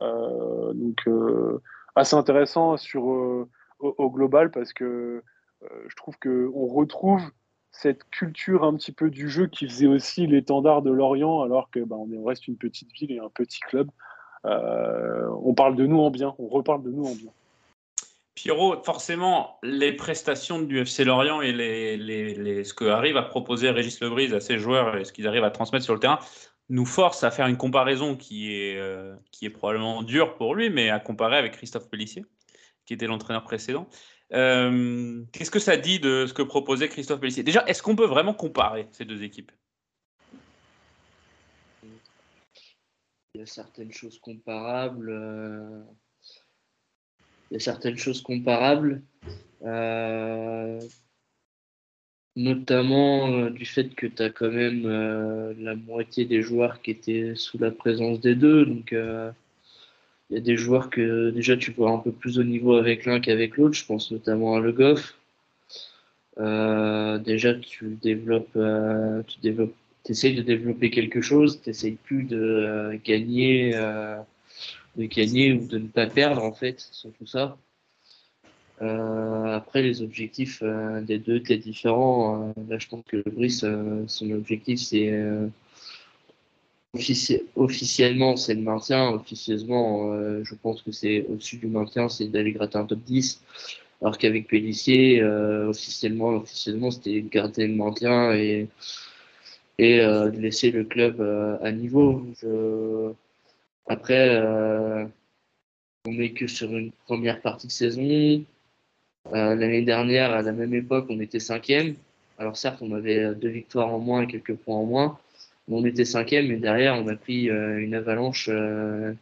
Euh, donc euh, assez intéressant euh, au, global parce que je trouve qu'on retrouve cette culture un petit peu du jeu qui faisait aussi l'étendard de Lorient, alors que bah, on, reste une petite ville et un petit club. on parle de nous en bien, on reparle de nous en bien. Pierrot, forcément, les prestations du FC Lorient et ce que arrive à proposer Régis Lebrise à ses joueurs et ce qu'ils arrivent à transmettre sur le terrain nous force à faire une comparaison qui est, euh, qui est probablement dure pour lui, mais à comparer avec Christophe Pellissier, qui était l'entraîneur précédent. Euh, qu'est-ce que ça dit de ce que proposait Christophe Pellissier? Déjà, est-ce qu'on peut vraiment comparer ces deux équipes? Il y a certaines choses comparables. Euh, il y a certaines choses comparables notamment euh, du fait que tu as quand même euh, la moitié des joueurs qui étaient sous la présence des deux. Donc, euh, il y a des joueurs que déjà tu vois un peu plus au niveau avec l'un qu'avec l'autre. Je pense notamment à Le Goff. déjà, tu développes, tu essayes de développer quelque chose. Tu plus de gagner, de gagner ou de ne pas perdre en fait sur tout ça. Euh, après, les objectifs euh, des deux étaient différents. Euh, là, je pense que Brice, son objectif, c'est officiellement, c'est le maintien. Officieusement, je pense que c'est au-dessus du maintien, c'est d'aller gratter un top 10. Alors qu'avec Pellissier, officiellement, officiellement, c'était de gratter le maintien et, et de laisser le club à niveau. Après, on n'est que sur une première partie de saison. Euh, l'année dernière, à la même époque, on était cinquième. Alors certes, on avait euh, deux victoires en moins et quelques points en moins. Mais on était cinquième et derrière, on a pris euh, une avalanche, une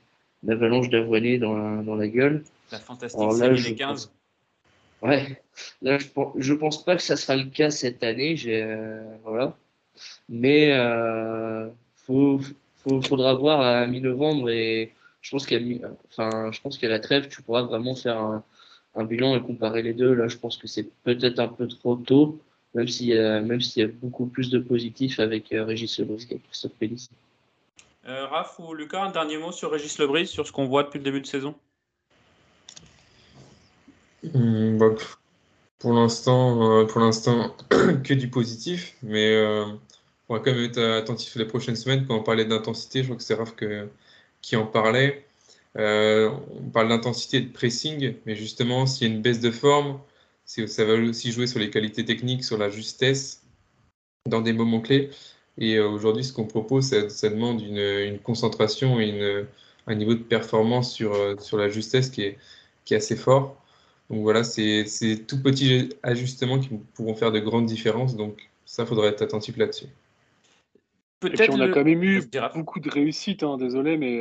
avalanche d'avoinés dans la, dans la gueule. La fantastique Alors, là, 15. Ouais, là, je, je pense pas que ça sera le cas cette année. voilà. Mais euh, faut, faut, faudra voir à mi-novembre et je pense qu'à enfin, je pense qu'à la trêve, tu pourras vraiment faire un, un bilan et comparer les deux, là, je pense que c'est peut-être un peu trop tôt, même s'il y, a, même s'il y a beaucoup plus de positifs avec euh, Régis Lebris et Christophe Pellis. Euh, Raph ou Lucas, un dernier mot sur Régis Lebris, sur ce qu'on voit depuis le début de saison? Hmm, bah, Pour l'instant, euh, pour l'instant que du positif, mais on va quand même être attentif les prochaines semaines. Quand on parlait d'intensité, je crois que c'est Raph que, qui en parlait. Euh, on parle d'intensité et de pressing, mais justement, s'il y a une baisse de forme, ça va aussi jouer sur les qualités techniques, sur la justesse dans des moments clés. Et euh, aujourd'hui, ce qu'on propose, ça, demande une, concentration et un niveau de performance sur, euh, sur la justesse qui est, qui est assez fort. Donc voilà, c'est tout petits ajustements qui pourront faire de grandes différences. Donc ça, faudra être attentif là-dessus. peut-être. on a quand même eu beaucoup de réussite, hein, désolé, mais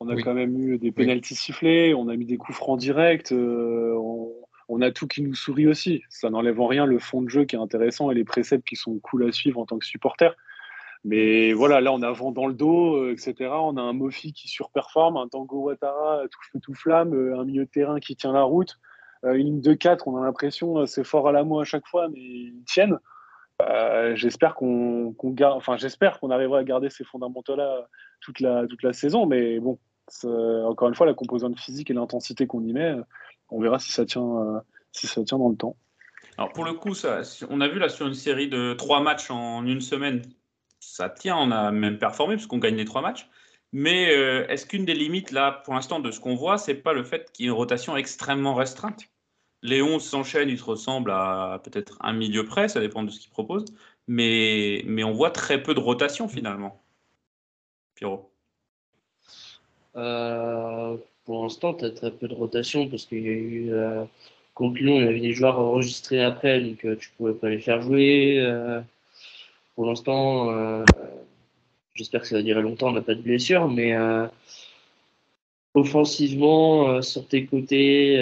on a quand même eu des pénalties sifflés, on a mis des coups francs directs, on, on, a tout qui nous sourit aussi. Ça n'enlève en rien le fond de jeu qui est intéressant et les préceptes qui sont cool à suivre en tant que supporter. Mais voilà, là, on a vent dans le dos, euh, etc. On a un Mofi qui surperforme, un Tango Ouattara tout feu, tout flamme, euh, un milieu de terrain qui tient la route. Euh, une ligne de 4, on a l'impression, c'est fort à la à chaque fois, mais ils tiennent. J'espère qu'on enfin, j'espère qu'on arrivera à garder ces fondamentaux-là toute la, toute la saison. Mais bon, encore une fois, la composante physique et l'intensité qu'on y met, on verra si ça tient, si ça tient dans le temps. Alors pour le coup, ça, on a vu là sur une série de trois matchs en une semaine, ça tient, on a même performé parce qu'on gagne les trois matchs. Mais euh, est-ce qu'une des limites, là, pour l'instant, de ce qu'on voit, c'est pas le fait qu'il y ait une rotation extrêmement restreinte? Les 11 s'enchaînent, ils se ressemblent à peut-être un milieu près, ça dépend de ce qu'ils proposent. Mais, mais on voit très peu de rotation finalement. Pierrot euh, Pour l'instant, tu as très peu de rotation parce qu'il y a eu. Euh, contre Lyon, il y avait des joueurs enregistrés après, donc tu pouvais pas les faire jouer. Pour l'instant, euh, j'espère que ça va durer longtemps, on n'a pas de blessure, mais euh, offensivement, euh, sur tes côtés,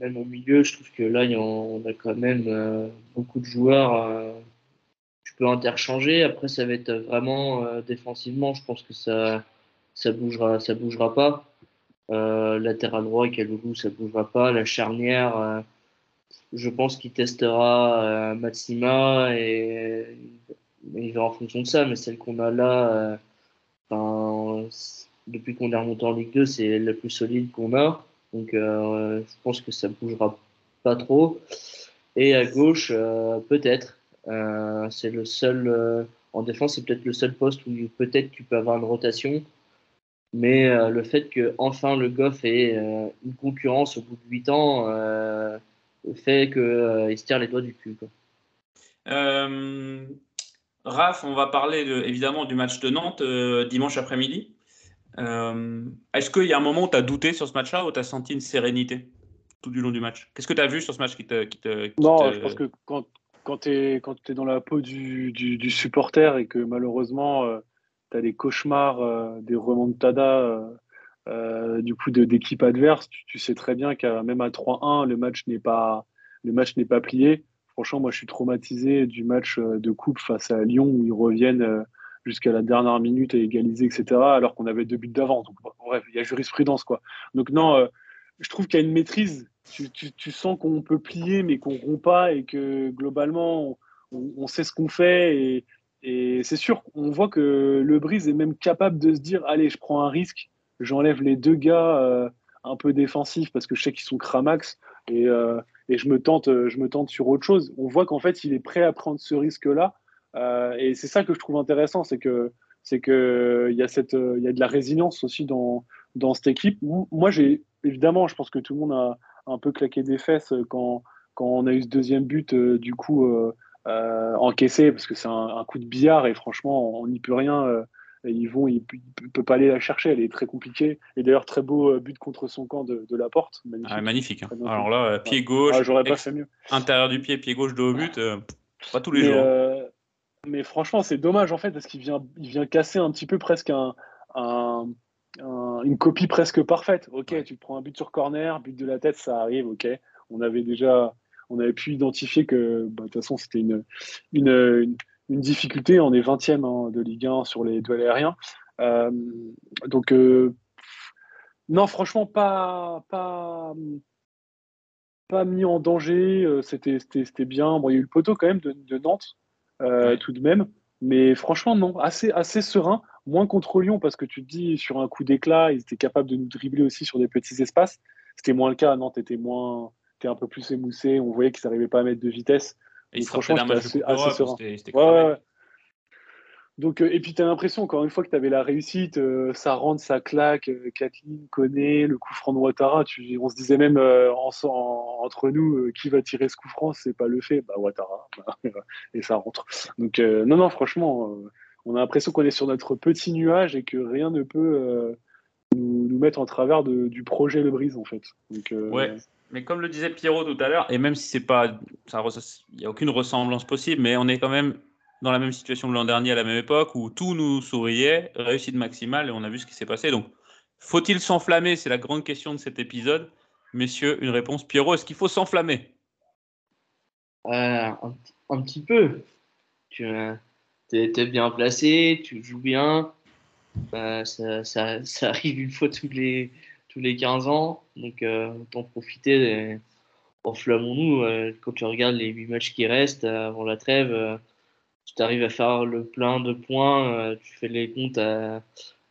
même au milieu, je trouve que là, on a quand même beaucoup de joueurs. tu peux interchanger. Après, ça va être vraiment défensivement. Je pense que ça, ça bougera, ça bougera pas. latéral droit, Kaloulou, ça bougera pas. La charnière je pense qu'il testera euh, Maxima et, il verra en fonction de ça. Mais celle qu'on a là, euh, depuis qu'on est remonté en Ligue 2, c'est la plus solide qu'on a. Donc euh, je pense que ça bougera pas trop. Et à gauche, peut-être. c'est le seul. en défense, c'est peut-être le seul poste où peut-être tu peux avoir une rotation. Mais le fait que enfin le Goff ait une concurrence au bout de 8 ans, fait qu'il euh, se tire les doigts du cul. Euh, Raph, on va parler évidemment du match de Nantes euh, dimanche après-midi. Est-ce qu'il y a un moment où tu as douté sur ce match-là ou tu as senti une sérénité tout du long du match? Qu'est-ce que tu as vu sur ce match qui te. Qui non, je pense que quand, quand tu es, es, dans la peau du, du, supporter et que malheureusement tu as des cauchemars, des remontadas euh, du coup d'équipe adverse, tu, sais très bien qu'à même à 3-1, le match n'est pas le match n'est pas plié. Franchement, moi je suis traumatisé du match euh, de coupe face à Lyon où ils reviennent euh, jusqu'à la dernière minute à égaliser, etc. Alors qu'on avait deux buts d'avance. Donc bref, il y a jurisprudence quoi. Donc non, je trouve qu'il y a une maîtrise. Tu, sens qu'on peut plier mais qu'on rompt pas et que globalement on, sait ce qu'on fait et, et c'est sûr, on voit que le Brise est même capable de se dire allez, je prends un risque j'enlève les deux gars euh, un peu défensifs parce que je sais qu'ils sont cramax et, euh, et je, me tente, euh, je me tente sur autre chose. On voit qu'en fait, il est prêt à prendre ce risque-là. Et c'est ça que je trouve intéressant, c'est que c'est que il y a cette il y a de la résilience aussi dans dans cette équipe. Moi, j'ai évidemment, je pense que tout le monde a un peu claqué des fesses quand quand on a eu ce deuxième but du coup encaissé parce que c'est un, un, coup de billard et franchement, on n'y peut rien ils vont, il, ne peut pas aller la chercher, elle est très compliquée. Et d'ailleurs, très beau euh, but contre son camp de, la porte. Magnifique. Ah, hein. Alors là, euh, pied gauche, ah, j'aurais pas fait mieux. Intérieur du pied, pied gauche de haut but, euh, pas tous les jours. Mais franchement, c'est dommage en fait, parce qu'il vient, il vient casser un petit peu presque un, une copie presque parfaite. Ok, tu prends un but sur corner, but de la tête, ça arrive, ok. On avait déjà on avait pu identifier que bah, de toute façon c'était une, une, une difficulté. On est 20e hein, de Ligue 1 sur les duels aériens. Euh, donc, euh, non, franchement, pas, pas, pas mis en danger. Euh, c'était bien. Bon, il y a eu le poteau quand même de, Nantes, tout de même. Mais franchement, non, assez, assez serein. Moins contre Lyon, parce que tu te dis, sur un coup d'éclat, ils étaient capables de nous dribbler aussi sur des petits espaces. C'était moins le cas. Nantes était moins, était un peu plus émoussé. On voyait qu'ils n'arrivaient pas à mettre de vitesse. Et franchement, c'était assez, serein. Donc, euh, et puis tu as l'impression, encore une fois, que tu avais la réussite, euh, ça rentre, ça claque, euh, Kathleen connaît, le coup franc de Ouattara, on se disait même entre nous, qui va tirer ce coup franc, c'est pas le fait, bah Ouattara, et ça rentre. Donc non, non, franchement, on a l'impression qu'on est sur notre petit nuage et que rien ne peut nous, mettre en travers du projet Le Brise, en fait. Donc, ouais. Mais comme le disait Pierrot tout à l'heure, et même si c'est pas, il n'y a aucune ressemblance possible, mais on est quand même dans la même situation que l'an dernier à la même époque où tout nous souriait, réussite maximale et on a vu ce qui s'est passé. Donc, faut-il s'enflammer? C'est la grande question de cet épisode. Messieurs, une réponse. Pierrot, est-ce qu'il faut s'enflammer? Euh, un, petit- peu. Tu es, bien placé, tu joues bien. Euh, ça, arrive une fois tous les, tous les 15 ans. Donc, euh, autant profiter. Enflammons-nous. Euh, quand tu regardes les 8 matchs qui restent euh, avant la trêve, euh, si tu arrives à faire le plein de points, euh, tu fais les comptes à,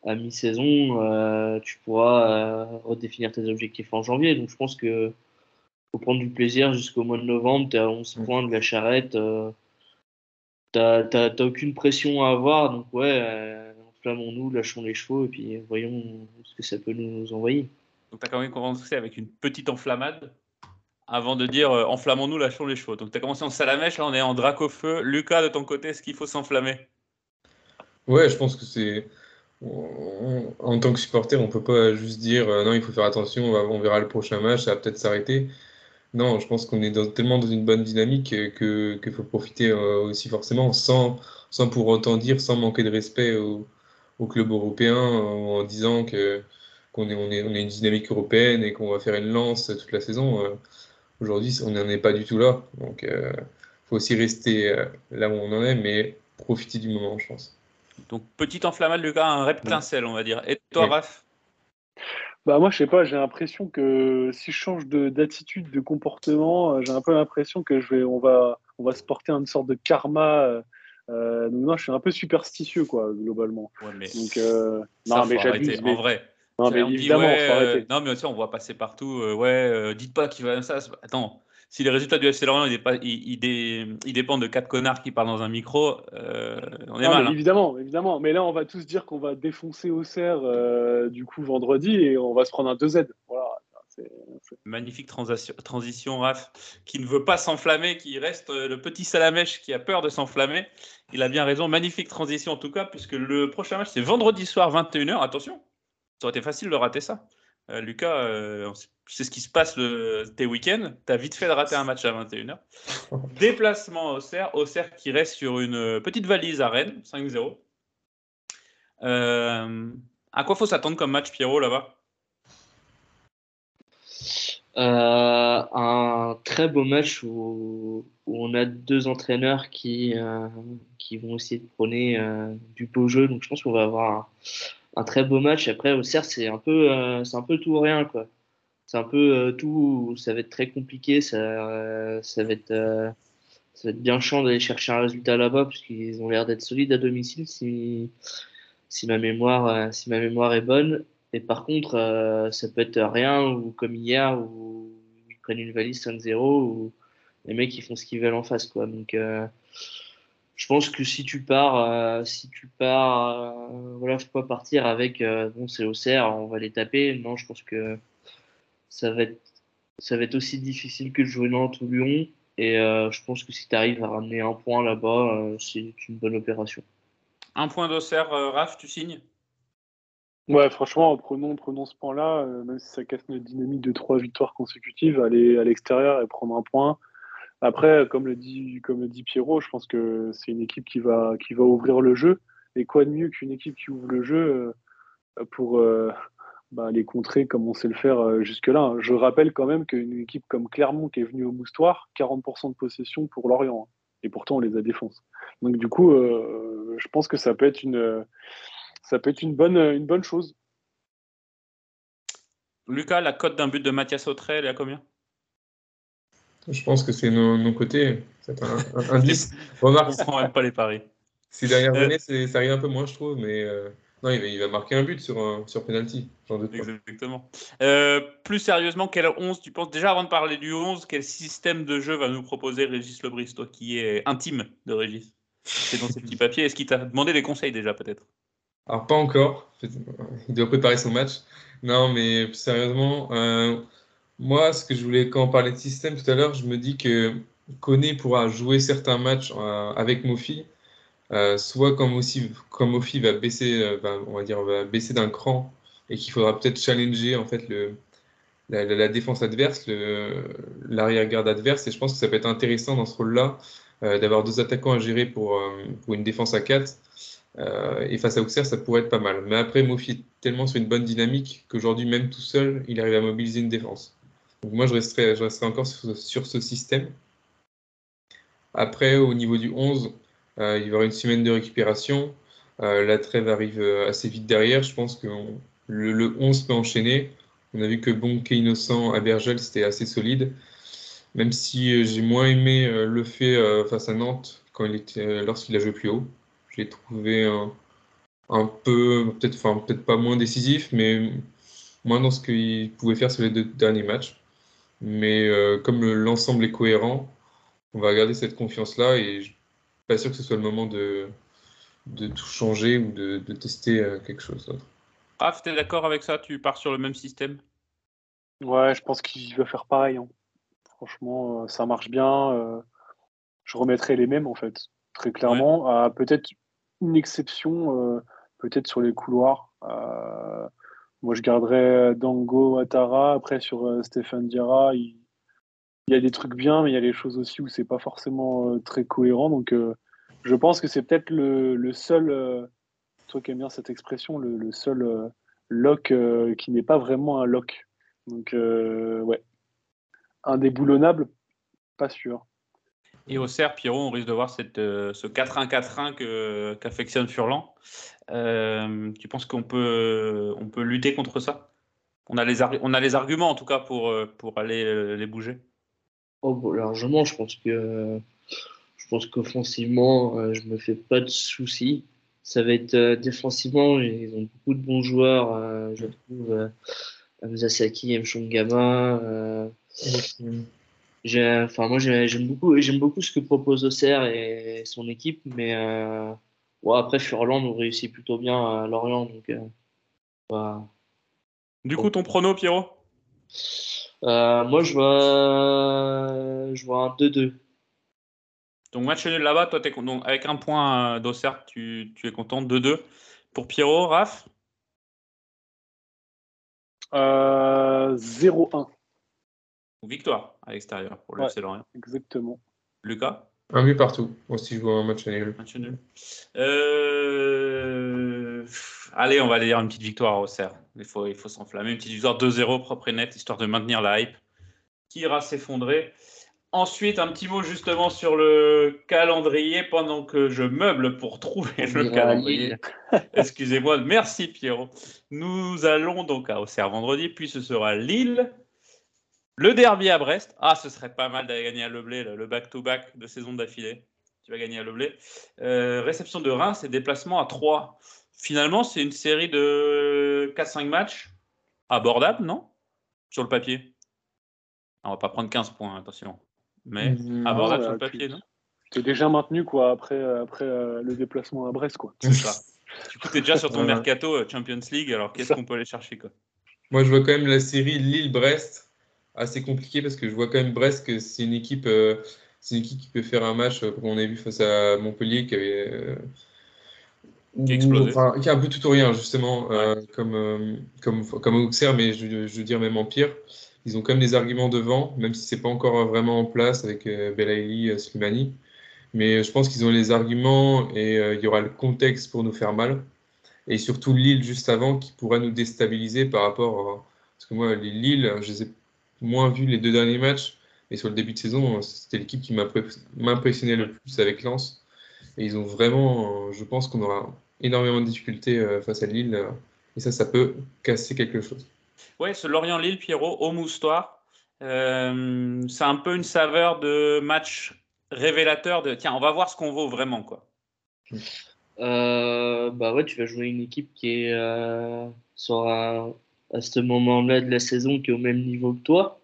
à mi-saison, euh, tu pourras euh, redéfinir tes objectifs en janvier. Donc, je pense que faut prendre du plaisir jusqu'au mois de novembre. Tu à 11 Mm. points de la charrette. T'as aucune pression à avoir. Donc, ouais, enflammons-nous, lâchons les chevaux et puis voyons ce que ça peut nous envoyer. Donc, tu as quand même commencé avec une petite enflammade avant de dire euh, enflammons-nous, lâchons les chevaux. Donc, tu as commencé en salamèche, là, on est en drac au feu. Lucas, de ton côté, est-ce qu'il faut s'enflammer? Ouais, je pense que c'est. En tant que supporter, on peut pas juste dire euh, non, il faut faire attention, on, verra le prochain match, ça va peut-être s'arrêter. Non, je pense qu'on est tellement dans une bonne dynamique euh, qu'il faut profiter euh, aussi forcément sans, sans pour autant dire, sans manquer de respect au, au club européen, en disant que qu'on est, on est, on est une dynamique européenne et qu'on va faire une lance toute la saison. Euh, Aujourd'hui, on n'en est pas du tout là. Donc, il faut aussi rester euh, là où on en est, mais profiter du moment, je pense. Donc, petite enflammade, Lucas, un reptincelle, on va dire. Et toi, Ouais. Raph? Bah moi, je sais pas, j'ai l'impression que si je change de- d'attitude, de, comportement, euh, j'ai un peu l'impression que je vais, on va, on va se porter une sorte de karma. euh, euh, donc non, je suis un peu superstitieux, quoi, globalement. Ouais, mais Donc, euh, ça, non, mais j'abuse. Mais, En vrai, non, mais on dit, évidemment, ouais, euh, non, mais on voit passer partout. euh, ouais, euh, dites pas qu'il va ça. Attends, si les résultats du FC Lorient ils, dépa- ils- ils dé- ils dépendent de quatre connards qui parlent dans un micro, euh, on est Non, mal. hein. évidemment, évidemment. Mais là, on va tous dire qu'on va défoncer Auxerre euh, du coup vendredi et on va se prendre un 2Z. Voilà. Magnifique transition, transition, Raph, qui ne veut pas s'enflammer, qui reste euh, le petit salamèche qui a peur de s'enflammer. Il a bien raison. Magnifique transition en tout cas, puisque le prochain match, c'est vendredi soir, 21h. Attention, ça aurait été facile de rater ça. Euh, Lucas, euh, c'est ce qui se passe le, tes week-ends? Tu as vite fait de rater un match à 21h. Déplacement au Auxerre. Auxerre qui reste sur une euh, petite valise à Rennes, 5-0. Euh, à quoi faut s'attendre comme match, Pierrot, là-bas? Euh, un très beau match où, où on a deux entraîneurs qui, euh, qui vont essayer de prôner euh, du beau jeu. Donc je pense qu'on va avoir un, un très beau match. Après, au CERF, c'est un peu, euh, c'est un peu tout ou rien, quoi. C'est un peu euh, tout. Ça va être très compliqué. Ça, euh, ça va être, ça va être bien chiant d'aller chercher un résultat là-bas parce qu'ils ont l'air d'être solides à domicile si, si ma mémoire, si ma mémoire est bonne. Et par contre, ça peut être rien ou comme hier où ils prennent une valise 5-0 ou les mecs ils font ce qu'ils veulent en face quoi. Donc je pense que si tu pars, euh, si tu pars, euh, voilà, faut pas partir avec euh, bon c'est Auxerre, on va les taper. Non, je pense que ça va être ça va être aussi difficile que de jouer Nantes ou Lyon. Et euh, je pense que si tu arrives à ramener un point là-bas, euh, c'est une bonne opération. Un point d'Auxerre, euh, Raph, tu signes? Ouais, franchement, prenons, prenons ce point-là, euh, même si ça casse notre dynamique de trois victoires consécutives, aller à l'extérieur et prendre un point. Après, comme le dit, comme le dit Pierrot, je pense que c'est une équipe qui va, qui va ouvrir le jeu. Et quoi de mieux qu'une équipe qui ouvre le jeu euh, pour euh, bah, les contrer comme on sait le faire euh, jusque-là. hein. Je rappelle quand même qu'une équipe comme Clermont qui est venue au Moustoir, 40% de possession pour Lorient. hein. Et pourtant, on les a défoncé. Donc du coup, je pense que ça peut être une, ça peut être une bonne, une bonne chose. Lucas, la cote d'un but de Mathias Autrey, elle est à combien? Je pense que c'est nos, nos côtés. C'est un, 10. Remarque, On prend même pas les paris. ces dernières Euh, années, ça arrive un peu moins, je trouve, mais euh, non, il va, il va marquer un but sur, un, sur penalty. Exactement. Euh, plus sérieusement, quel 11 tu penses Déjà, avant de parler du 11, quel système de jeu va nous proposer Régis Lebris, toi qui es intime de Régis? C'est dans ces petits papiers. Est-ce qu'il t'a demandé des conseils déjà, peut-être? Alors, pas encore. Il doit préparer son match. Non, mais plus sérieusement, euh, moi, ce que je voulais, quand on parlait de système tout à l'heure, je me dis que Koné pourra jouer certains matchs euh, avec Mofi, euh, soit quand Mofi, quand Mofi va baisser, euh, va- on va dire, va baisser d'un cran et qu'il faudra peut-être challenger en fait le, la, défense adverse, l'arrière-garde adverse. Et je pense que ça peut être intéressant dans ce rôle-là d'avoir deux attaquants à gérer pour, pour une défense à 4. et face à Auxerre, ça pourrait être pas mal. Mais après, Mofi est tellement sur une bonne dynamique qu'aujourd'hui, même tout seul, il arrive à mobiliser une défense. Donc moi, je resterai, je resterai encore sur, ce système. Après, au niveau du 11, il va y avoir une semaine de récupération. la trêve arrive assez vite derrière. Je pense que le, le, 11 peut enchaîner. On a vu que Bonke Innocent à Bergel, c'était assez solide. Même si euh, j'ai moins aimé euh, le fait euh, face à Nantes quand il était, lorsqu'il a joué plus haut. J'ai trouvé un, peu, peut-être pas moins décisif, mais moins dans ce qu'il pouvait faire sur les deux derniers matchs. Mais comme l'ensemble est cohérent, on va garder cette confiance-là et je suis pas sûr que ce soit le moment de, de tout changer ou de, de tester quelque chose d'autre. Raph, tu es d'accord avec ça? Tu pars sur le même système? Ouais, je pense qu'il va faire pareil. Hein. Franchement, euh, ça marche bien. Euh, je remettrai les mêmes, en fait, très clairement. À peut-être une exception, euh, peut-être sur les couloirs. Moi, je garderais Dango Atara. Après, sur Stéphane Diarra, il, y a des trucs bien, mais il y a des choses aussi où c'est pas forcément très cohérent. Donc, je pense que c'est peut-être le, seul toi qui aimes bien cette expression, le, seul euh, lock euh, qui n'est pas vraiment un lock. Donc, euh, ouais. Indéboulonnable, pas sûr. Et au CERF, Pierrot, on risque de voir ce 4-1-4-1 qu'affectionne Furlan. Tu penses qu'on peut, on peut lutter contre ça? On a, les on a les arguments, en tout cas, pour, pour aller les bouger oh, Largement, je pense que je pense qu'offensivement, je me fais pas de soucis ça va être euh, défensivement, ils ont beaucoup de bons joueurs, euh, je trouve. Euh, Mzasaki, Mchongama. Euh, enfin, moi, j'aime beaucoup, beaucoup ce que propose Auxerre et son équipe, mais après, Furlan nous réussit plutôt bien à Lorient. Donc, Du coup, ton prono, Pierrot? Moi, je vois, je vois un 2-2. Donc match nul là-bas, toi, es, donc, avec un point euh, d'Auxerre, tu, es content. 2-2. Pour Pierrot, Raph? Euh, 0-1. Victoire à l'extérieur pour le ouais, Exactement. Lucas? Un but partout. Moi aussi, je vois un match nul. Match nul. Euh, allez, on va aller dire une petite victoire à Auxerre. Il faut, il faut s'enflammer. Une petite victoire 2-0 propre et net, histoire de maintenir la hype qui ira s'effondrer. Ensuite, un petit mot justement sur le calendrier pendant que je meuble pour trouver le calendrier. Excusez-moi, merci Pierrot. Nous allons donc à Auxerre vendredi, puis ce sera Lille, le derby à Brest. Ah, ce serait pas mal d'aller gagner à Leblé, le back-to-back de saison d'affilée. Tu vas gagner à Leblé. Euh, réception de Reims et déplacement à 3. Finalement, c'est une série de 4-5 matchs abordables, non? Sur le papier. On va pas prendre 15 points, attention mais mmh, abordable sur le papier, non? Tu es déjà maintenu quoi, après, après euh, le déplacement à Brest. Quoi. C'est ça. tu es déjà sur ton mercato euh, Champions League, alors qu'est-ce qu'on peut aller chercher quoi? Moi, je vois quand même la série Lille-Brest assez compliquée parce que je vois quand même Brest que c'est une équipe. Euh, c'est une équipe qui peut faire un match, comme on a vu face à Montpellier, qui avait. qui. Enfin, qui a un peu tout ou rien, justement, comme, comme, comme Auxerre, mais je, je veux dire même en pire. Ils ont quand même des arguments devant, même si c'est pas encore vraiment en place avec euh, Belaïli, euh, Slimani. Mais je pense qu'ils ont les arguments et euh, il y aura le contexte pour nous faire mal. Et surtout Lille juste avant qui pourrait nous déstabiliser par rapport. Parce que moi, les Lille, je les ai moins vus les deux derniers matchs. Et sur le début de saison, c'était l'équipe qui m'a impressionné le plus avec Lens. Et ils ont vraiment, je pense qu'on aura énormément de difficultés face à Lille. Et ça, ça peut casser quelque chose. Ouais, ce Lorient-Lille, Pierrot, au moustoir. Euh, c'est un peu une saveur de match révélateur de tiens, on va voir ce qu'on vaut vraiment. quoi. Euh, bah ouais, tu vas jouer une équipe qui est euh, à ce moment-là de la saison qui est au même niveau que toi.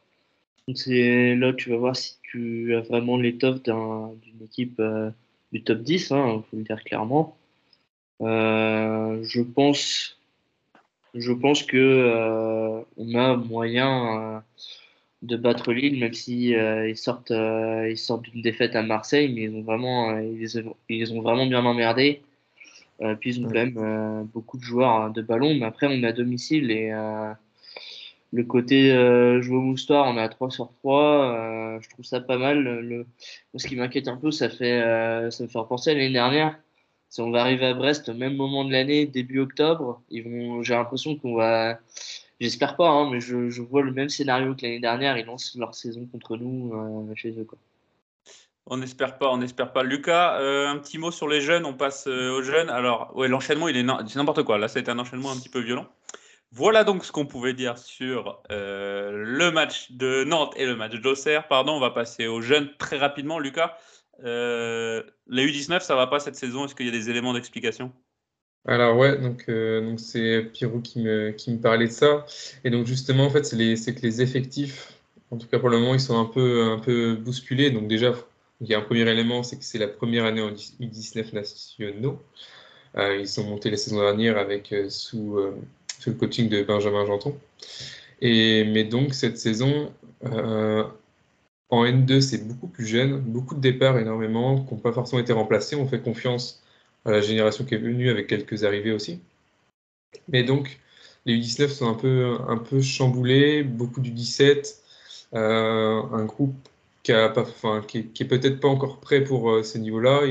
Donc c'est là tu vas voir si tu as vraiment l'étoffe d'une équipe du top 10, il hein, faut le dire clairement. je pense je pense que euh, on a moyen euh, de battre Lille, même si euh, ils sortent ils sortent d'une défaite à Marseille, mais ils ont vraiment ils, ont vraiment bien emmerdé. Puis ils ont quand même beaucoup de joueurs de ballon, mais après on est à domicile et le côté euh, jouer au moustoir, on est à 3 sur 3, euh, je trouve ça pas mal. Le, ce qui m'inquiète un peu, ça, fait, euh, ça me fait repenser à l'année dernière. Si on va arriver à Brest au même moment de l'année, début octobre, ils vont, j'ai l'impression qu'on va, j'espère pas, hein, mais je, je, vois le même scénario que l'année dernière, ils lancent leur saison contre nous euh, chez eux. Quoi. On n'espère pas, on n'espère pas. Lucas, euh, un petit mot sur les jeunes, on passe euh, aux jeunes. Alors, ouais, l'enchaînement, il est c'est n'importe quoi. Là, été un enchaînement un petit peu violent. Voilà donc ce qu'on pouvait dire sur euh, le match de Nantes et le match d'Auxerre. Pardon, on va passer aux jeunes très rapidement. Lucas, les U19, ça va pas cette saison Est-ce qu'il y a des éléments d'explication? Alors ouais, donc c'est Pierrot qui me parlait de ça et donc justement en fait c'est c'est que les effectifs en tout cas pour le moment ils sont un peu bousculés donc déjà il y a un premier élément c'est que c'est la première année en U19 nationaux euh, ils sont montés la saison dernière avec euh, sous, euh, sous le coaching de Benjamin Janton et mais donc cette saison en N2 c'est beaucoup plus jeune beaucoup de départs énormément qui n'ont pas forcément été remplacés on fait confiance à la génération qui est venue avec quelques arrivées aussi. Mais donc, les U19 sont un peu, un peu chamboulés, beaucoup du 17, euh, un groupe qui, qui, est peut-être pas encore prêt pour euh, ce niveau-là.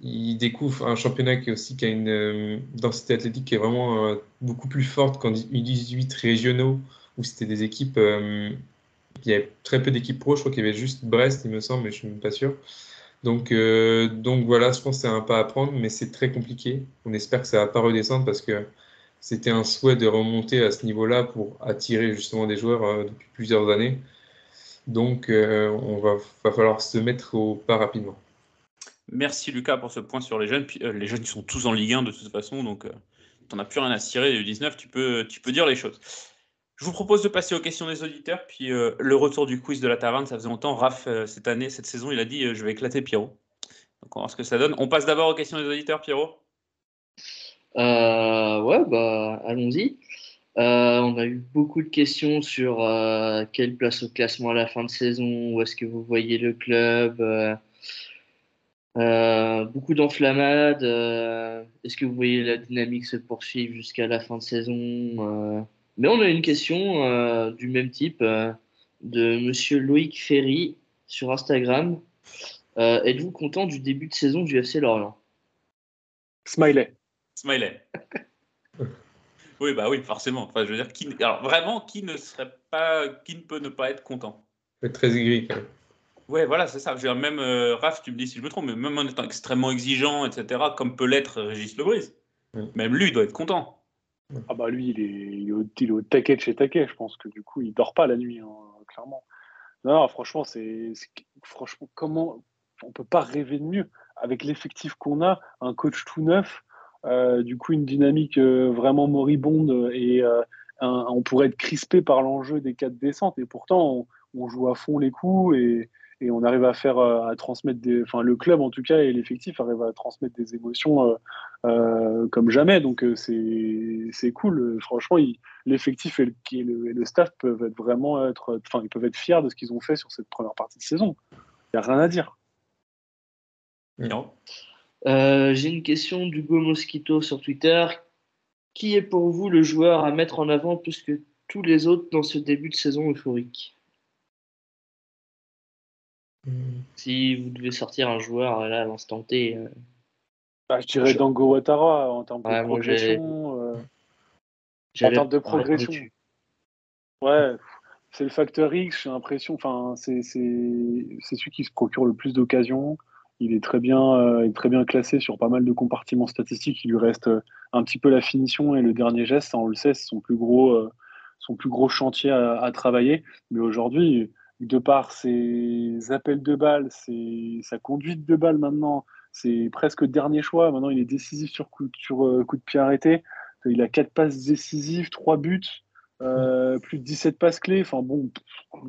Il, découvre un championnat qui, aussi, qui a une euh, densité athlétique qui est vraiment euh, beaucoup plus forte qu'en U18 régionaux, où c'était des équipes. Il y avait très peu d'équipes pro, je crois qu'il y avait juste Brest, il me semble, mais je suis même pas sûr. Donc, donc voilà, je pense que c'est un pas à prendre, mais c'est très compliqué. On espère que ça va pas redescendre parce que c'était un souhait de remonter à ce niveau-là pour attirer justement des joueurs depuis plusieurs années. Donc, euh, on va, va, falloir se mettre au pas rapidement. Merci Lucas pour ce point sur les jeunes. Puis, euh, les jeunes, ils sont tous en Ligue 1 de toute façon, donc tu n'en as plus rien à cirer. Les 19, tu peux, tu peux dire les choses. Je vous propose de passer aux questions des auditeurs, puis euh, le retour du quiz de la taverne, ça faisait longtemps. Raph, euh, cette année, cette saison, il a dit euh, je vais éclater Pierrot. Donc on va voir ce que ça donne. On passe d'abord aux questions des auditeurs, Pierrot Ouais, bah allons-y. On a eu beaucoup de questions sur quelle place au classement à la fin de saison, où est-ce que vous voyez le club, beaucoup d'enflammades, est-ce que vous voyez la dynamique se poursuivre jusqu'à la fin de saison mais on a une question euh, du même type euh, de monsieur Loïc Ferry sur Instagram. Euh, Êtes-vous content du début de saison du FC Lorient? Smiley. Smiley. oui, bah oui, forcément. Enfin, je veux dire, qui, alors vraiment, qui ne serait pas, qui ne peut ne pas être content? C'est très aigri quand même. Ouais, voilà, c'est ça. Je veux dire, même euh, Raph, tu me dis si je me trompe, mais même en étant extrêmement exigeant, etc., comme peut l'être Régis Lebris, oui. même lui doit être content. Ah bah lui, il est, il est, au, il est au taquet de chez taquet. Je pense que du coup, il dort pas la nuit, hein, clairement. Non, franchement, c'est franchement comment on peut pas rêver de mieux avec l'effectif qu'on a, un coach tout neuf, euh, du coup une dynamique euh, vraiment moribonde et euh, on pourrait être crispé par l'enjeu des quatre descentes et pourtant on, joue à fond les coups et, on arrive à faire à transmettre des enfin le club en tout cas et l'effectif arrive à transmettre des émotions euh, euh, comme jamais. Donc c'est c'est cool. Franchement l'effectif et, le, staff peuvent être vraiment être enfin ils peuvent être fiers de ce qu'ils ont fait sur cette première partie de saison. Il y a rien à dire. Non euh, j'ai une question d'Hugo Mosquito sur Twitter qui est pour vous le joueur à mettre en avant plus que tous les autres dans ce début de saison euphorique? Si vous devez sortir un joueur là à l'instant T. Euh... Bah, je dirais Dango Ouattara en termes de ouais, progression. Euh... En termes de progression. Ouais, c'est le facteur X, j'ai l'impression. Enfin, c'est celui qui se procure le plus d'occasions. Il est très bien, euh, très bien classé sur pas mal de compartiments statistiques. Il lui reste euh, un petit peu la finition et le dernier geste, ça, on le sait, c'est son plus gros, euh, son plus gros chantier à, à travailler. Mais aujourd'hui, de par ses appels de balles, ses, sa conduite de balle maintenant, c'est presque dernier choix. Maintenant, il est décisif sur coup, sur, euh, coup de pied arrêté. Il a quatre passes décisives, trois buts, euh, plus de 17 passes clés. Enfin bon,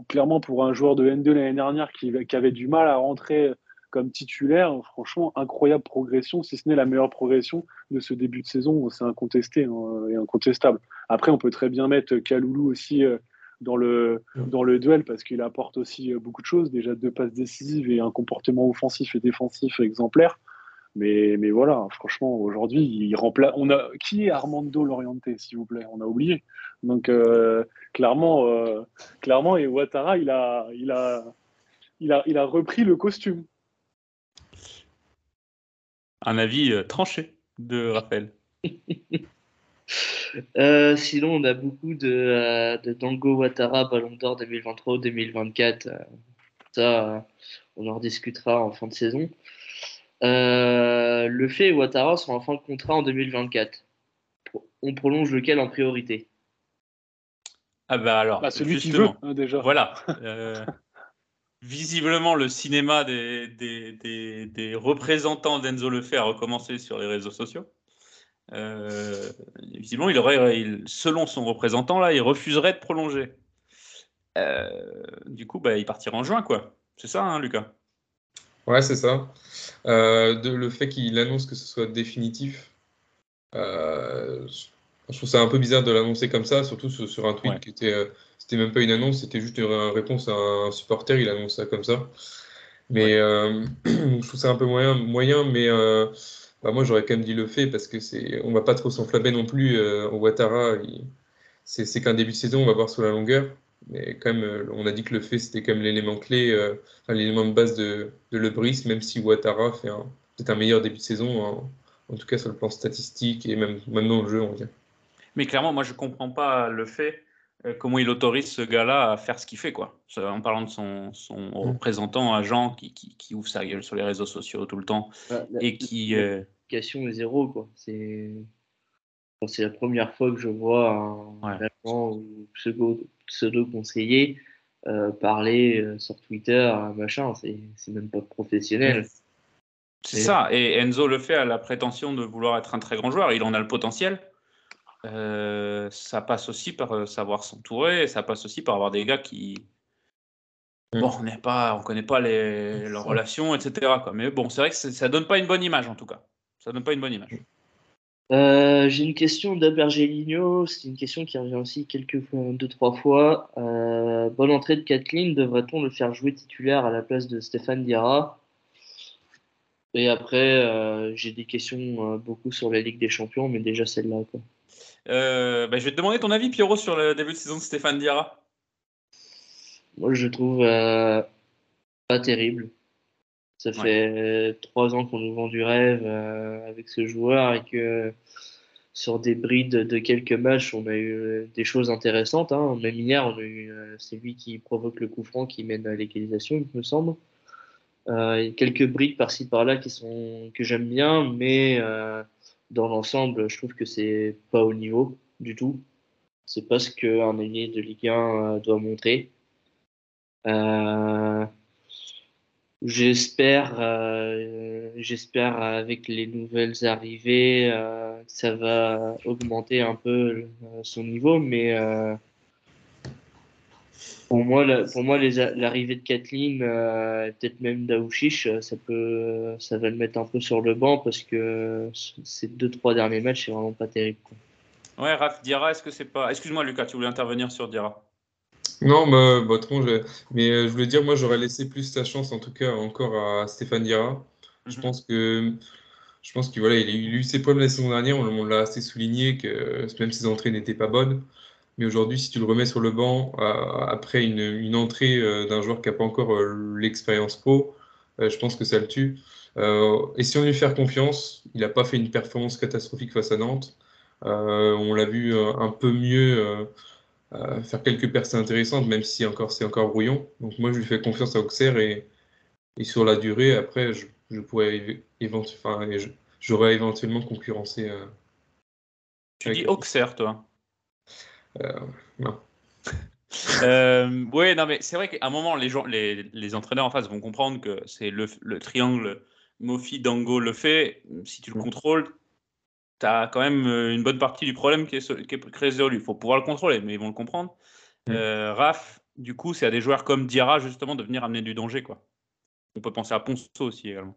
clairement pour un joueur de N2 l'année dernière qui, qui, avait du mal à rentrer comme titulaire, franchement, incroyable progression, si ce n'est la meilleure progression de ce début de saison. C'est incontesté hein, et incontestable. Après, on peut très bien mettre Kaloulou aussi. Euh, dans le, dans le duel parce qu'il apporte aussi beaucoup de choses, déjà deux passes décisives et un comportement offensif et défensif exemplaire. Mais, mais voilà, franchement, aujourd'hui, il remplace. On a qui est Armando Loriente, s'il vous plaît? On a oublié. Donc euh, clairement, euh, clairement, et Ouattara, il a, il a, il a, il a repris le costume. Un avis euh, tranché de Raphaël. Euh, sinon, on a beaucoup de, euh, de Dango Ouattara, Ballon d'Or 2023-2024. Euh, ça, on en rediscutera en fin de saison. Euh, le fait et Ouattara sont en fin de contrat en 2024. Pro- On prolonge lequel en priorité? Ah bah alors, Bah, celui qui veut, hein, déjà. voilà. visiblement, le cinéma des, représentants d'Enzo Lefebvre a recommencé sur les réseaux sociaux. Euh, visiblement, il aurait, selon son représentant, là, il refuserait de prolonger. Euh, du coup, bah, il partira en juin, quoi. C'est ça, hein, Lucas? Ouais, c'est ça. Euh, de, le fait qu'il annonce que ce soit définitif, euh, je trouve ça un peu bizarre de l'annoncer comme ça, surtout sur, sur un tweet Ouais. qui était, euh, c'était même pas une annonce, c'était juste une ré- réponse à un supporter, il annonce ça comme ça. Mais euh, je trouve ça un peu moyen, moyen mais euh, bah, moi j'aurais quand même dit le fait parce que c'est, on va pas trop s'enflammer non plus. Au Ouattara, c'est qu'un début de saison, on va voir sur la longueur. Mais quand même, on a dit que le fait c'était quand même l'élément clé, enfin, l'élément de base de, de Lebris, même si Ouattara fait peut-être un meilleur début de saison, en, en tout cas sur le plan statistique et même, même dans le jeu, on va dire. Mais clairement, moi, je comprends pas le fait euh, comment il autorise ce gars-là à faire ce qu'il fait, quoi. En parlant de son, son représentant, agent, qui, qui, qui ouvre sa gueule sur les réseaux sociaux tout le temps Bah, la- et qui. euh, zéro, quoi. C'est bon, c'est la première fois que je vois un Ouais. agent ou pseudo, pseudo-conseiller euh, parler euh, sur Twitter, machin. C'est même pas professionnel. C'est ça. Et Enzo le fait à la prétention de vouloir être un très grand joueur. Il en a le potentiel. Euh, ça passe aussi par euh, savoir s'entourer. et Ça passe aussi par avoir des gars qui. Mm. Bon, on n'est pas, on connaît pas les, leurs relations, etc. Quoi. Mais bon, c'est vrai que ça donne pas une bonne image en tout cas. Ça donne pas une bonne image. Euh, J'ai une question d'Abergelino. C'est une question qui revient aussi quelques fois, deux, trois fois. Euh, bonne entrée de Kathleen. Devrait-on le faire jouer titulaire à la place de Stéphane Diarra? Et après, euh, j'ai des questions beaucoup sur la Ligue des Champions, mais déjà celle-là. Euh, bah, je vais te demander ton avis, Pierrot, sur le début de saison de Stéphane Diarra. Moi, je le trouve euh, pas terrible. Ça Ouais. fait trois ans qu'on nous vend du rêve euh, avec ce joueur et que sur des brides de quelques matchs, on a eu euh, des choses intéressantes. hein. Même hier, on a eu, euh, c'est lui qui provoque le coup franc qui mène à l'égalisation, il me semble. Euh, il y a quelques brides par-ci par-là qui sont que j'aime bien, mais euh, dans l'ensemble, je trouve que c'est pas au niveau du tout. C'est pas ce qu'un ailier de Ligue 1 euh, doit montrer. Euh, j'espère, euh, j'espère avec les nouvelles arrivées, ça va augmenter un peu son niveau, mais pour moi, la- pour moi, l'arrivée de Kathleen, euh, peut-être même d'Aouchiche, euh, ça peut, ça va le mettre un peu sur le banc parce que ces deux trois derniers matchs, c'est vraiment pas terrible. quoi. Ouais, Raph, Diarra, est-ce que c'est pas. Excuse-moi, Lucas, tu voulais intervenir sur Diarra? Non, bah, bah, je- mais euh, je voulais dire, moi j'aurais laissé plus sa chance en tout cas encore à Stéphane Diarra. Je Mhm. pense que je pense qu'il voilà, il a eu, ses problèmes la saison dernière, on, l'a assez souligné que même ses entrées n'étaient pas bonnes. Mais aujourd'hui, si tu le remets sur le banc euh, après une, une entrée euh, d'un joueur qui n'a pas encore euh, l'expérience pro, je pense que ça le tue. Euh, essayons de lui faire confiance. Il n'a pas fait une performance catastrophique face à Nantes. On l'a vu un peu mieux faire quelques percées intéressantes, même si encore c'est encore brouillon. Donc moi, je lui fais confiance à Auxerre et, et sur la durée, après, je, je pourrais et j'aurais éventuellement concurrencé. Tu dis Auxerre, toi. Euh, non. Euh, ouais, non, mais c'est vrai qu'à un moment, les, gens, les, les entraîneurs en face vont comprendre que c'est le, le triangle Mofi, Dango le fait. Si tu le contrôles, tu as quand même euh, une bonne partie du problème qui est, so- qui est résolu. Il faut pouvoir le contrôler, mais ils vont le comprendre. Mm. Euh, Raph, du coup, c'est à des joueurs comme Diarra, justement, de venir amener du danger. Quoi. On peut penser à Ponceau aussi également.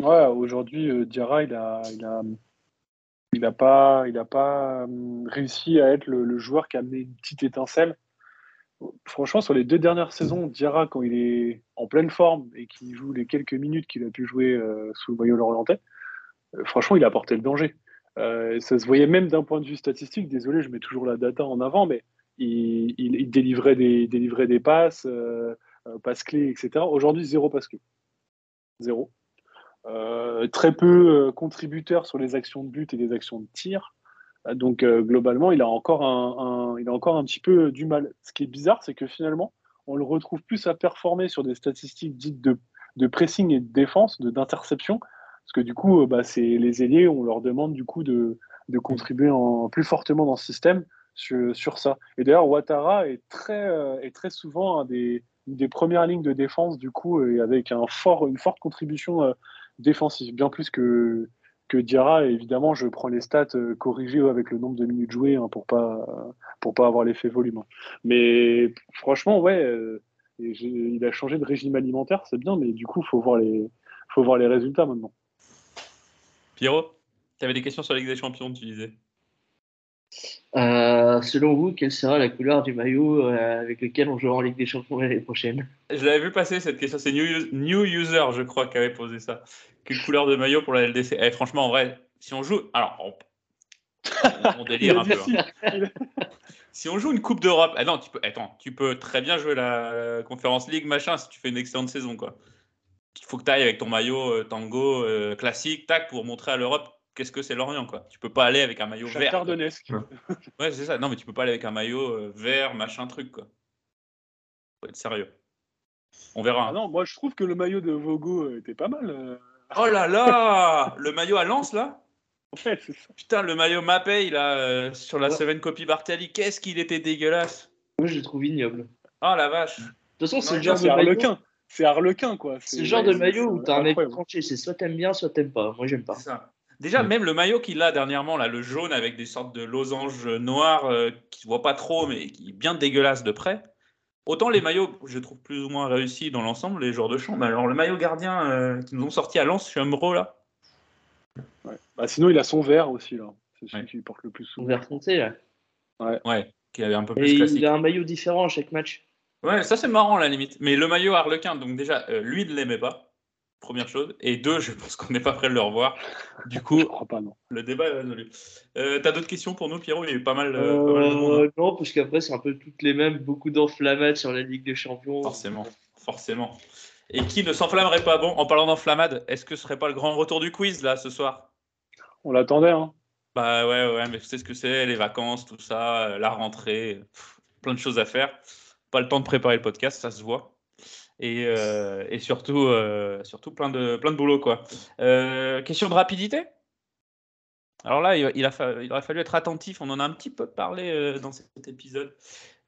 Ouais, aujourd'hui, euh, Diarra, il a, il a, il a pas, hum, réussi à être le, joueur qui a amené une petite étincelle. franchement, sur les deux dernières saisons, Diarra, quand il est en pleine forme et qu'il joue les quelques minutes qu'il a pu jouer euh, sous le maillot lorientais, euh, franchement, il a porté le danger. Euh, ça se voyait même d'un point de vue statistique. Désolé, je mets toujours la data en avant, mais il, délivrait, des, passes, passes clés, etc. Aujourd'hui, zéro passe clé. Zéro. Euh, très peu euh, contributeur sur les actions de but et les actions de tir. Euh, Donc globalement, il a encore un, il a encore un petit peu du mal. Ce qui est bizarre, c'est que finalement, on le retrouve plus à performer sur des statistiques dites de, de pressing et de défense, d'interception, parce que du coup, bah, c'est les ailiers, on leur demande du coup de, de contribuer plus fortement dans ce système sur, sur ça. Et d'ailleurs, Ouattara est très, est très souvent des, une des premières lignes de défense du coup, et avec un fort, une forte contribution défensive, bien plus que que Diarra, évidemment, je prends les stats euh, corrigées avec le nombre de minutes jouées hein, pour pas pour pas avoir l'effet volume. hein. Mais franchement, ouais, euh, il a changé de régime alimentaire, c'est bien, mais du coup, faut voir les faut voir les résultats maintenant. Pierrot, tu avais des questions sur la des Champions, tu disais? Euh, selon vous, quelle sera la couleur du maillot euh, avec lequel on jouera en Ligue des Champions l'année prochaine? Je l'avais vu passer cette question, c'est New, Us- New User, je crois, qui avait posé ça. Quelle couleur de maillot pour la LDC Eh, Franchement, en vrai, si on joue. Alors, on, on délire un peu. hein. Si on joue une Coupe d'Europe, ah non, tu peux, attends, tu peux très bien jouer la Conférence League, machin, si tu fais une excellente saison, quoi. Il faut que tu ailles avec ton maillot euh, tango classique, tac, pour montrer à l'Europe qu'est-ce que c'est l'Orient, quoi. Tu peux pas aller avec un maillot vert. quoi. Chacardonesque. Ouais, c'est ça. Non, mais tu peux pas aller avec un maillot euh, vert, machin, truc, quoi. Faut être sérieux. On verra. Ah non, moi je trouve que le maillot de Vogo euh, était pas mal. euh. Oh là là Le maillot à Lens, là Ouais, c'est ça. Putain, le maillot Mapei, là, euh, sur la Ouais. Seven Copy Bartali, qu'est-ce qu'il était dégueulasse Moi, je le trouve ignoble. Oh la vache De toute façon, c'est Non, le genre de. Harlequin. C'est Harlequin, quoi. C'est le genre de maillot où t'as un mec tranché. C'est soit t'aimes bien, soit t'aimes pas. Moi, j'aime pas. C'est ça. Déjà, même le maillot qu'il a dernièrement, là, le jaune avec des sortes de losanges noirs euh, qui se voient pas trop, mais qui est bien dégueulasse de près. Autant les maillots, je trouve plus ou moins réussis dans l'ensemble, les joueurs de champ. Mais alors, le maillot gardien euh, qu'ils nous ont sorti à Lens, je suis amoureux là. Ouais. Bah, sinon, il a son vert aussi, là. C'est celui Ouais. qui porte le plus Son souvent. vert foncé, là. Ouais, qui avait un peu Et plus classique. il a un maillot différent à chaque match. Ouais, ça c'est marrant à la limite. Mais le maillot Harlequin, donc déjà, euh, lui ne l'aimait pas, première chose. Et deux, je pense qu'on n'est pas prêt de le revoir. Du coup, Je crois pas, non. le débat est résolu. Euh, T'as d'autres questions pour nous, Pierrot? Il y a eu pas mal, euh, pas mal de monde. Euh, non, parce qu'après, c'est un peu toutes les mêmes. Beaucoup d'enflammades sur la Ligue des Champions. Forcément, forcément. Et qui ne s'enflammerait pas? Bon, en parlant d'enflammade, est-ce que ce serait pas le grand retour du quiz là ce soir? On l'attendait, hein. Bah ouais, ouais, mais tu sais ce que c'est, les vacances, tout ça, euh, la rentrée, pff, plein de choses à faire. Pas le temps de préparer le podcast, ça se voit. Et, euh, et surtout, euh, surtout plein de, plein de boulot, quoi. Euh, question de rapidité? Alors là, il, il a fa- il aurait fallu être attentif, on en a un petit peu parlé euh, dans cet épisode.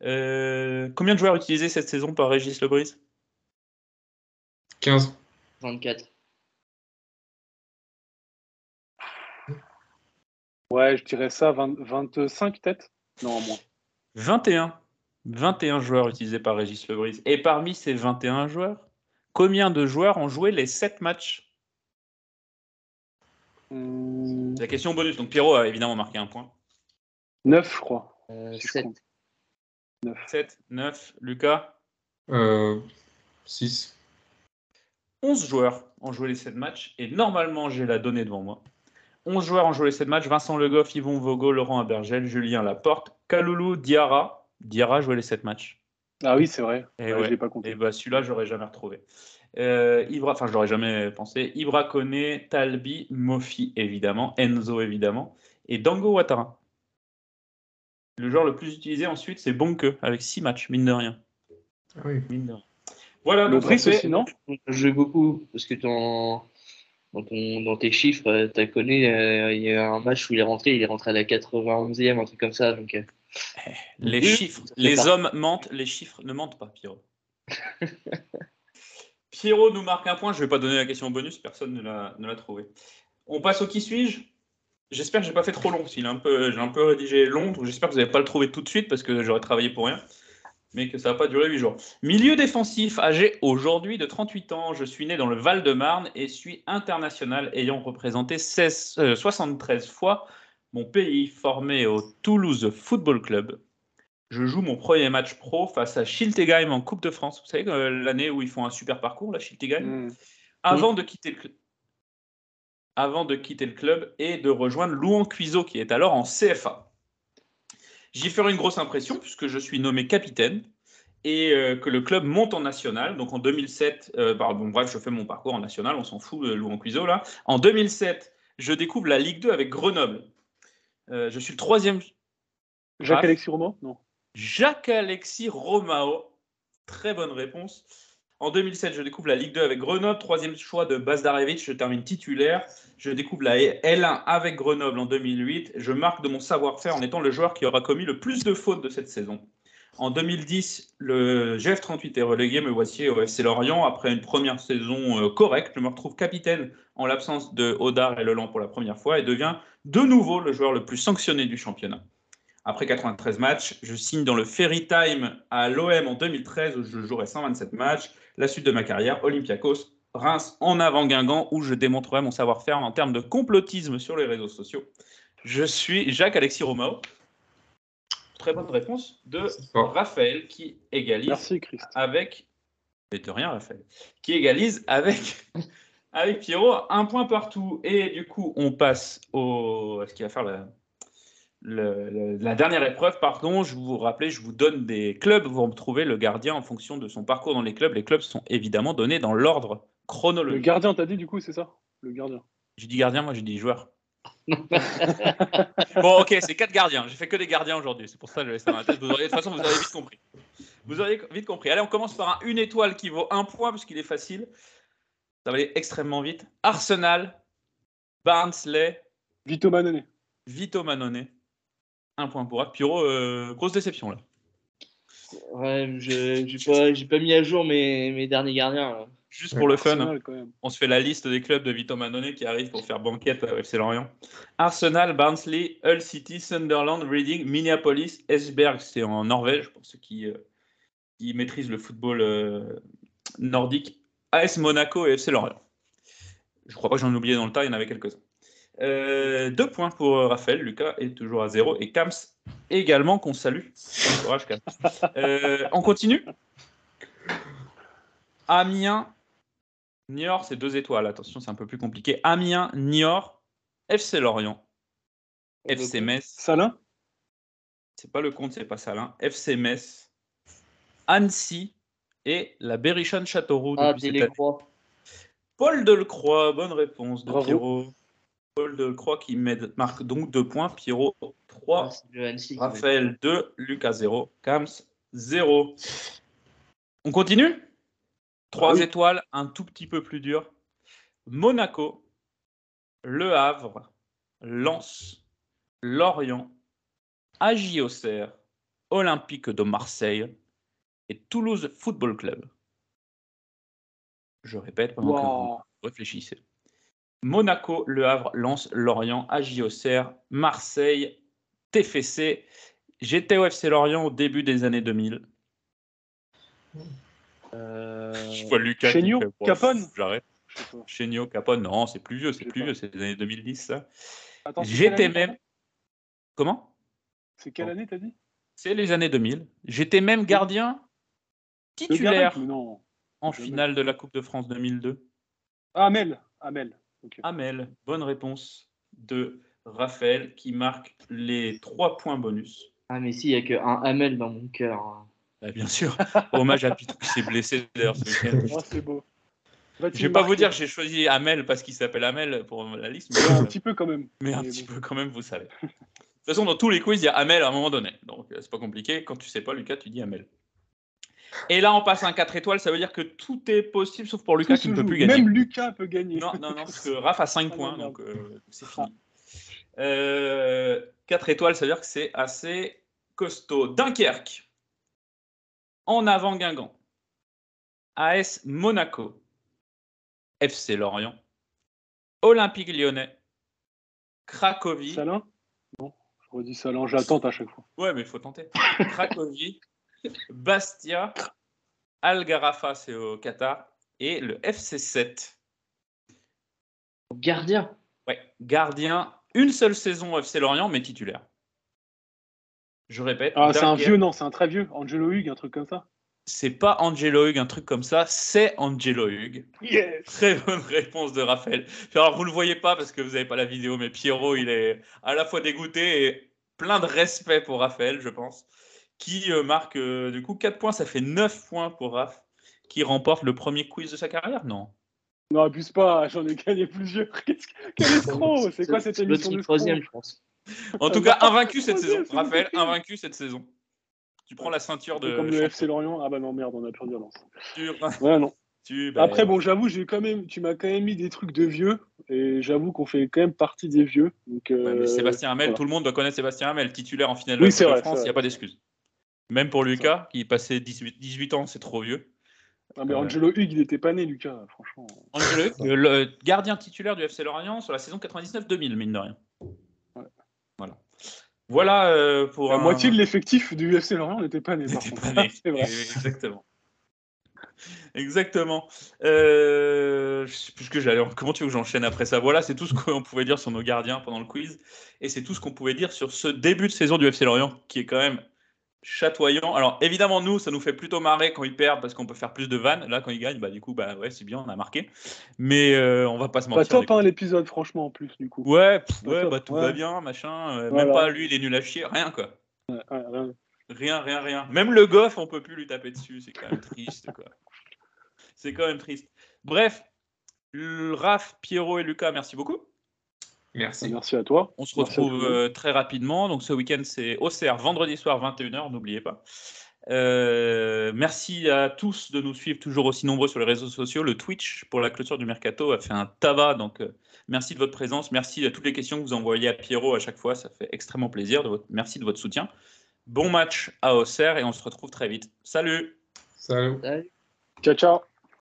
Euh, combien de joueurs utilisés cette saison par Régis Lebris? 15. 24. Ouais, je dirais ça, 20 25 peut-être? Non, moins. 21. 21 joueurs utilisés par Régis Lebris. Et parmi ces 21 joueurs, combien de joueurs ont joué les 7 matchs? Hum, C'est la question bonus. Donc Pierrot a évidemment marqué un point. 9, je crois. Euh, si je 7. compte. 7, 9. Lucas? Euh, 6. 11 joueurs ont joué les 7 matchs. Et normalement, j'ai la donnée devant moi. 11 joueurs ont joué les 7 matchs. Vincent Le Goff, Yvon Vogo, Laurent Abergel, Julien Laporte, Kaloulou, Diarra. Diarra joué les 7 matchs. Ah oui, c'est vrai. Et Ouais, ouais. Je l'ai pas compté. Et bah celui-là, j'aurais jamais retrouvé. Euh, Ibra, enfin, je l'aurais jamais pensé. Ibra Kone, Talbi, Mofi, évidemment, Enzo, évidemment, et Dango Ouattara. Le joueur le plus utilisé ensuite, c'est Bonke, avec 6 matchs, mine de rien. Ah oui. Mine de rien. Voilà, Le fait- aussi, non joué beaucoup parce que dans, dans, ton- dans tes chiffres, tu as connu, euh, il y a un match où il est rentré, il est rentré à la 91e, un truc comme ça. Donc, euh, Les Oui, chiffres, les hommes mentent, les chiffres ne mentent pas, Pierrot. Pierrot nous marque un point, je ne vais pas donner la question bonus, personne ne l'a trouvé. On passe au qui suis-je? J'espère que j'ai pas fait trop long, s'il est un peu, j'ai un peu rédigé long, donc j'espère que vous n'allez pas le trouver tout de suite parce que j'aurais travaillé pour rien, mais que ça va pas durer 8 jours. Milieu défensif, âgé aujourd'hui de 38 ans, je suis né dans le Val-de-Marne et suis international ayant représenté 16, euh, 73 fois mon pays formé au Toulouse Football Club. je joue mon premier match pro face à Schiltigheim en Coupe de France. Vous savez, euh, l'année où ils font un super parcours, là, Schiltigheim, Hmm. avant, de quitter le club. avant de quitter le club et de rejoindre Louan Cuiseau, qui est alors en CFA. J'y ferai une grosse impression puisque je suis nommé capitaine et euh, que le club monte en national. Donc en 2007, euh, pardon, bref, je fais mon parcours en national, on s'en fout, euh, Louan Cuiseau là. En 2007, je découvre la Ligue 2 avec Grenoble. Euh, je suis le troisième Jacques-Alexis Roman Non. Jacques-Alexis Romao. Très bonne réponse. En 2007, je découvre la Ligue 2 avec Grenoble. Troisième choix de Bazdarevic. Je termine titulaire. Je découvre la L1 avec Grenoble en 2008. Je marque de mon savoir-faire en étant le joueur qui aura commis le plus de fautes de cette saison. En 2010, le GF38 est relégué. Me voici au FC Lorient. Après une première saison euh, correcte, je me retrouve capitaine en l'absence de Odar et Leland pour la première fois et devient de nouveau le joueur le plus sanctionné du championnat. Après 93 matchs, je signe dans le Ferry Time à l'OM en 2013 où je jouerai 127 matchs. La suite de ma carrière, Olympiakos, Reims en avant Guingamp où je démontrerai mon savoir-faire en termes de complotisme sur les réseaux sociaux. Je suis Jacques-Alexis Romao. Très bonne réponse de. Raphaël qui égalise Merci, Christ. avec. Mais de rien, Raphaël. Qui égalise avec, avec Pierrot un point partout. Et du coup, on passe au. à ce qui va faire la, le- le- la dernière épreuve? Pardon, je vous rappelle, je vous donne des clubs. Vous retrouvez le gardien en fonction de son parcours dans les clubs. Les clubs sont évidemment donnés dans l'ordre Le chronologique. gardien, t'as dit du coup, c'est ça? Le gardien. J'ai dit gardien, moi j'ai dit joueur. bon, ok, c'est quatre gardiens. J'ai fait que des gardiens aujourd'hui. C'est pour ça que je laisse ça dans la tête. Vous auriez- de toute façon, vous avez vite compris. Vous auriez vite compris. Allez, on commence par un une étoile qui vaut un point puisqu'il est facile. Ça va aller extrêmement vite. Arsenal, Barnsley, Vito Manone. Vito Manone. Un point pour. Pierrot, euh, grosse déception là. Ouais, je j'ai pas, j'ai pas mis à jour mes, mes derniers gardiens. là. Juste pour le fun. Même. On se fait la liste des clubs de Vito Manone qui arrivent pour faire banquette au FC Lorient. Arsenal, Barnsley, Hull City, Sunderland, Reading, Minneapolis, Esberg, c'est en Norvège pour ceux qui, euh, qui maîtrisent le football euh, nordique. AS Monaco et FC Lorient. Je crois pas que j'en ai oublié dans le tas, il y en avait quelques-uns. Euh, deux points pour Raphaël, Lucas est toujours à zéro et Kams également qu'on salue. Courage, Kams. Euh, on continue Amiens, Niort, c'est deux étoiles. Attention, c'est un peu plus compliqué. Amiens, Niort, FC Lorient, FC Metz. Salin C'est pas le compte, c'est pas Salin. FC Metz, Annecy et la Berrichonne Châteauroux. Ah. Télécroix. Paul Delcroix, bonne réponse de Bravo. Pierrot. Paul Delcroix qui m'aide- marque donc deux points. Pierrot, 3. Ah, Raphaël 2, Lucas 0, Kams 0. On continue? Trois Ah oui. étoiles, un tout petit peu plus dur. Monaco, Le Havre, Lens, Lorient, Auxerre, Olympique de Marseille et Toulouse Football Club. Je répète pendant que vous réfléchissez. Monaco, Le Havre, Lens, Lorient, Auxerre, Marseille, TFC. J'étais au FC Lorient au début des années 2000. Euh, Je vois Lucas. Chéniaud, fait, Capone J'arrête. Chéniaud, Capone. Non, c'est plus vieux, c'est plus pas. vieux, c'est les années 2010, ça. Attends, c'est quelle J'étais même. Comment? C'est quelle année, t'as dit? C'est les années 2000. J'étais même gardien titulaire mais non. en jamais. finale de la Coupe de France 2002. Ah, Amel. Amel. Ok. Amel, bonne réponse de Raphaël qui marque les trois points bonus. Ah, mais si, il n'y a qu'un Hamel dans mon cœur. Bah, bien sûr. Hommage à Pitou qui s'est blessé d'ailleurs ce. Oh, c'est beau. Va-t-il Je vais pas vous dire que j'ai choisi Amel parce qu'il s'appelle Amel pour la liste, mais, un petit peu quand même. mais un Mais petit bon. peu quand même, vous savez. De toute façon, dans tous les quiz, il y a Amel à un moment donné. Donc, euh, c'est pas compliqué. Quand tu sais pas, Lucas, tu dis Amel. Et là, on passe à un 4 étoiles. Ça veut dire que tout est possible, sauf pour Lucas qui ne peut joue. plus gagner. Même Lucas peut gagner. Non, non, non, parce que Raph a 5 Ah, points, donc euh, c'est fini. Euh, 4 étoiles, ça veut dire que c'est assez costaud. Dunkerque. En avant Guingamp. AS Monaco. FC Lorient. Olympique Lyonnais. Cracovie. Salin? Non, je redis Salin, j'attends à chaque fois. Ouais, mais il faut tenter. Cracovie. Bastia. Al-Gharafa, c'est au Qatar. Et le FC 7. Gardien. Ouais, gardien, une seule saison au FC Lorient, mais titulaire. Je répète. Ah, c'est un vieux, non, c'est un très vieux. Angelo Hugues, un truc comme ça. C'est pas Angelo Hug, un truc comme ça, c'est Angelo Hug. Yes Très bonne réponse de Raphaël. Alors, vous ne le voyez pas parce que vous n'avez pas la vidéo, mais Pierrot, il est à la fois dégoûté et plein de respect pour Raphaël, je pense, qui euh, marque euh, du coup 4 points. Ça fait 9 points pour Raph, qui remporte le premier quiz de sa carrière, non? Non, abuse pas, j'en ai gagné plusieurs. Qu'est-ce que- Quel escroc C'est quoi cette émission le de troisième, je pense. En tout cas, invaincu cette saison. Raphaël, invaincu cette saison. Tu prends la ceinture de. Comme le. FC Lorient. Ah bah non, merde, on a perdu. Tu- Ouais, non. tu- bah, Après, bon, j'avoue, j'ai quand même, tu m'as quand même mis des trucs de vieux, et j'avoue qu'on fait quand même partie des vieux. Donc, Ouais, mais euh, Sébastien Hamel, voilà. tout le monde doit connaître Sébastien Hamel, titulaire en finale Oui, de c'est Coupe de vrai, France, il n'y a pas d'excuse. Même pour Lucas, qui passait 18, 18 ans, c'est trop vieux. Ah, mais Ouais. Angelo Hugues, il n'était pas né, Lucas, franchement. Angelo, le, le gardien titulaire du FC Lorient sur la saison 99-2000, mine de rien. Voilà. Voilà euh, pour La un- moitié de l'effectif du FC Lorient n'était pas né, par n'était contre. pas né. c'est vrai. Exactement. Exactement. Euh, je sais plus ce que j'allais. Comment tu veux que j'enchaîne après ça? Voilà, c'est tout ce qu'on pouvait dire sur nos gardiens pendant le quiz. Et c'est tout ce qu'on pouvait dire sur ce début de saison du FC Lorient qui est quand même chatoyant. Alors évidemment, nous, ça nous fait plutôt marrer quand ils perdent parce qu'on peut faire plus de vannes. Là, quand ils gagnent, bah du coup, bah ouais, c'est bien, on a marqué. Mais euh, on va pas se mentir. top, les- hein, l'épisode, franchement, en plus, du coup. Ouais, pff, ouais, top, bah tout ouais. va bien, machin. euh, Voilà. Même pas lui, il est nul à chier, rien quoi. Ouais, ouais. Rien, rien, rien. Même le goff, on peut plus lui taper dessus. C'est quand même triste, quoi. C'est quand même triste. Bref, Raph, Pierrot et Lucas, merci beaucoup. Merci. Merci à toi. On se Merci retrouve euh, très rapidement. Donc ce week-end, c'est Auxerre, vendredi soir, 21h, n'oubliez pas. Euh, merci à tous de nous suivre toujours aussi nombreux sur les réseaux sociaux. Le Twitch pour la clôture du mercato a fait un tabac, donc euh, merci de votre présence. Merci à toutes les questions que vous envoyez à Pierrot à chaque fois, ça fait extrêmement plaisir. De votre... Merci de votre soutien. Bon match à Auxerre et on se retrouve très vite. Salut Salut. Salut. Ciao, ciao.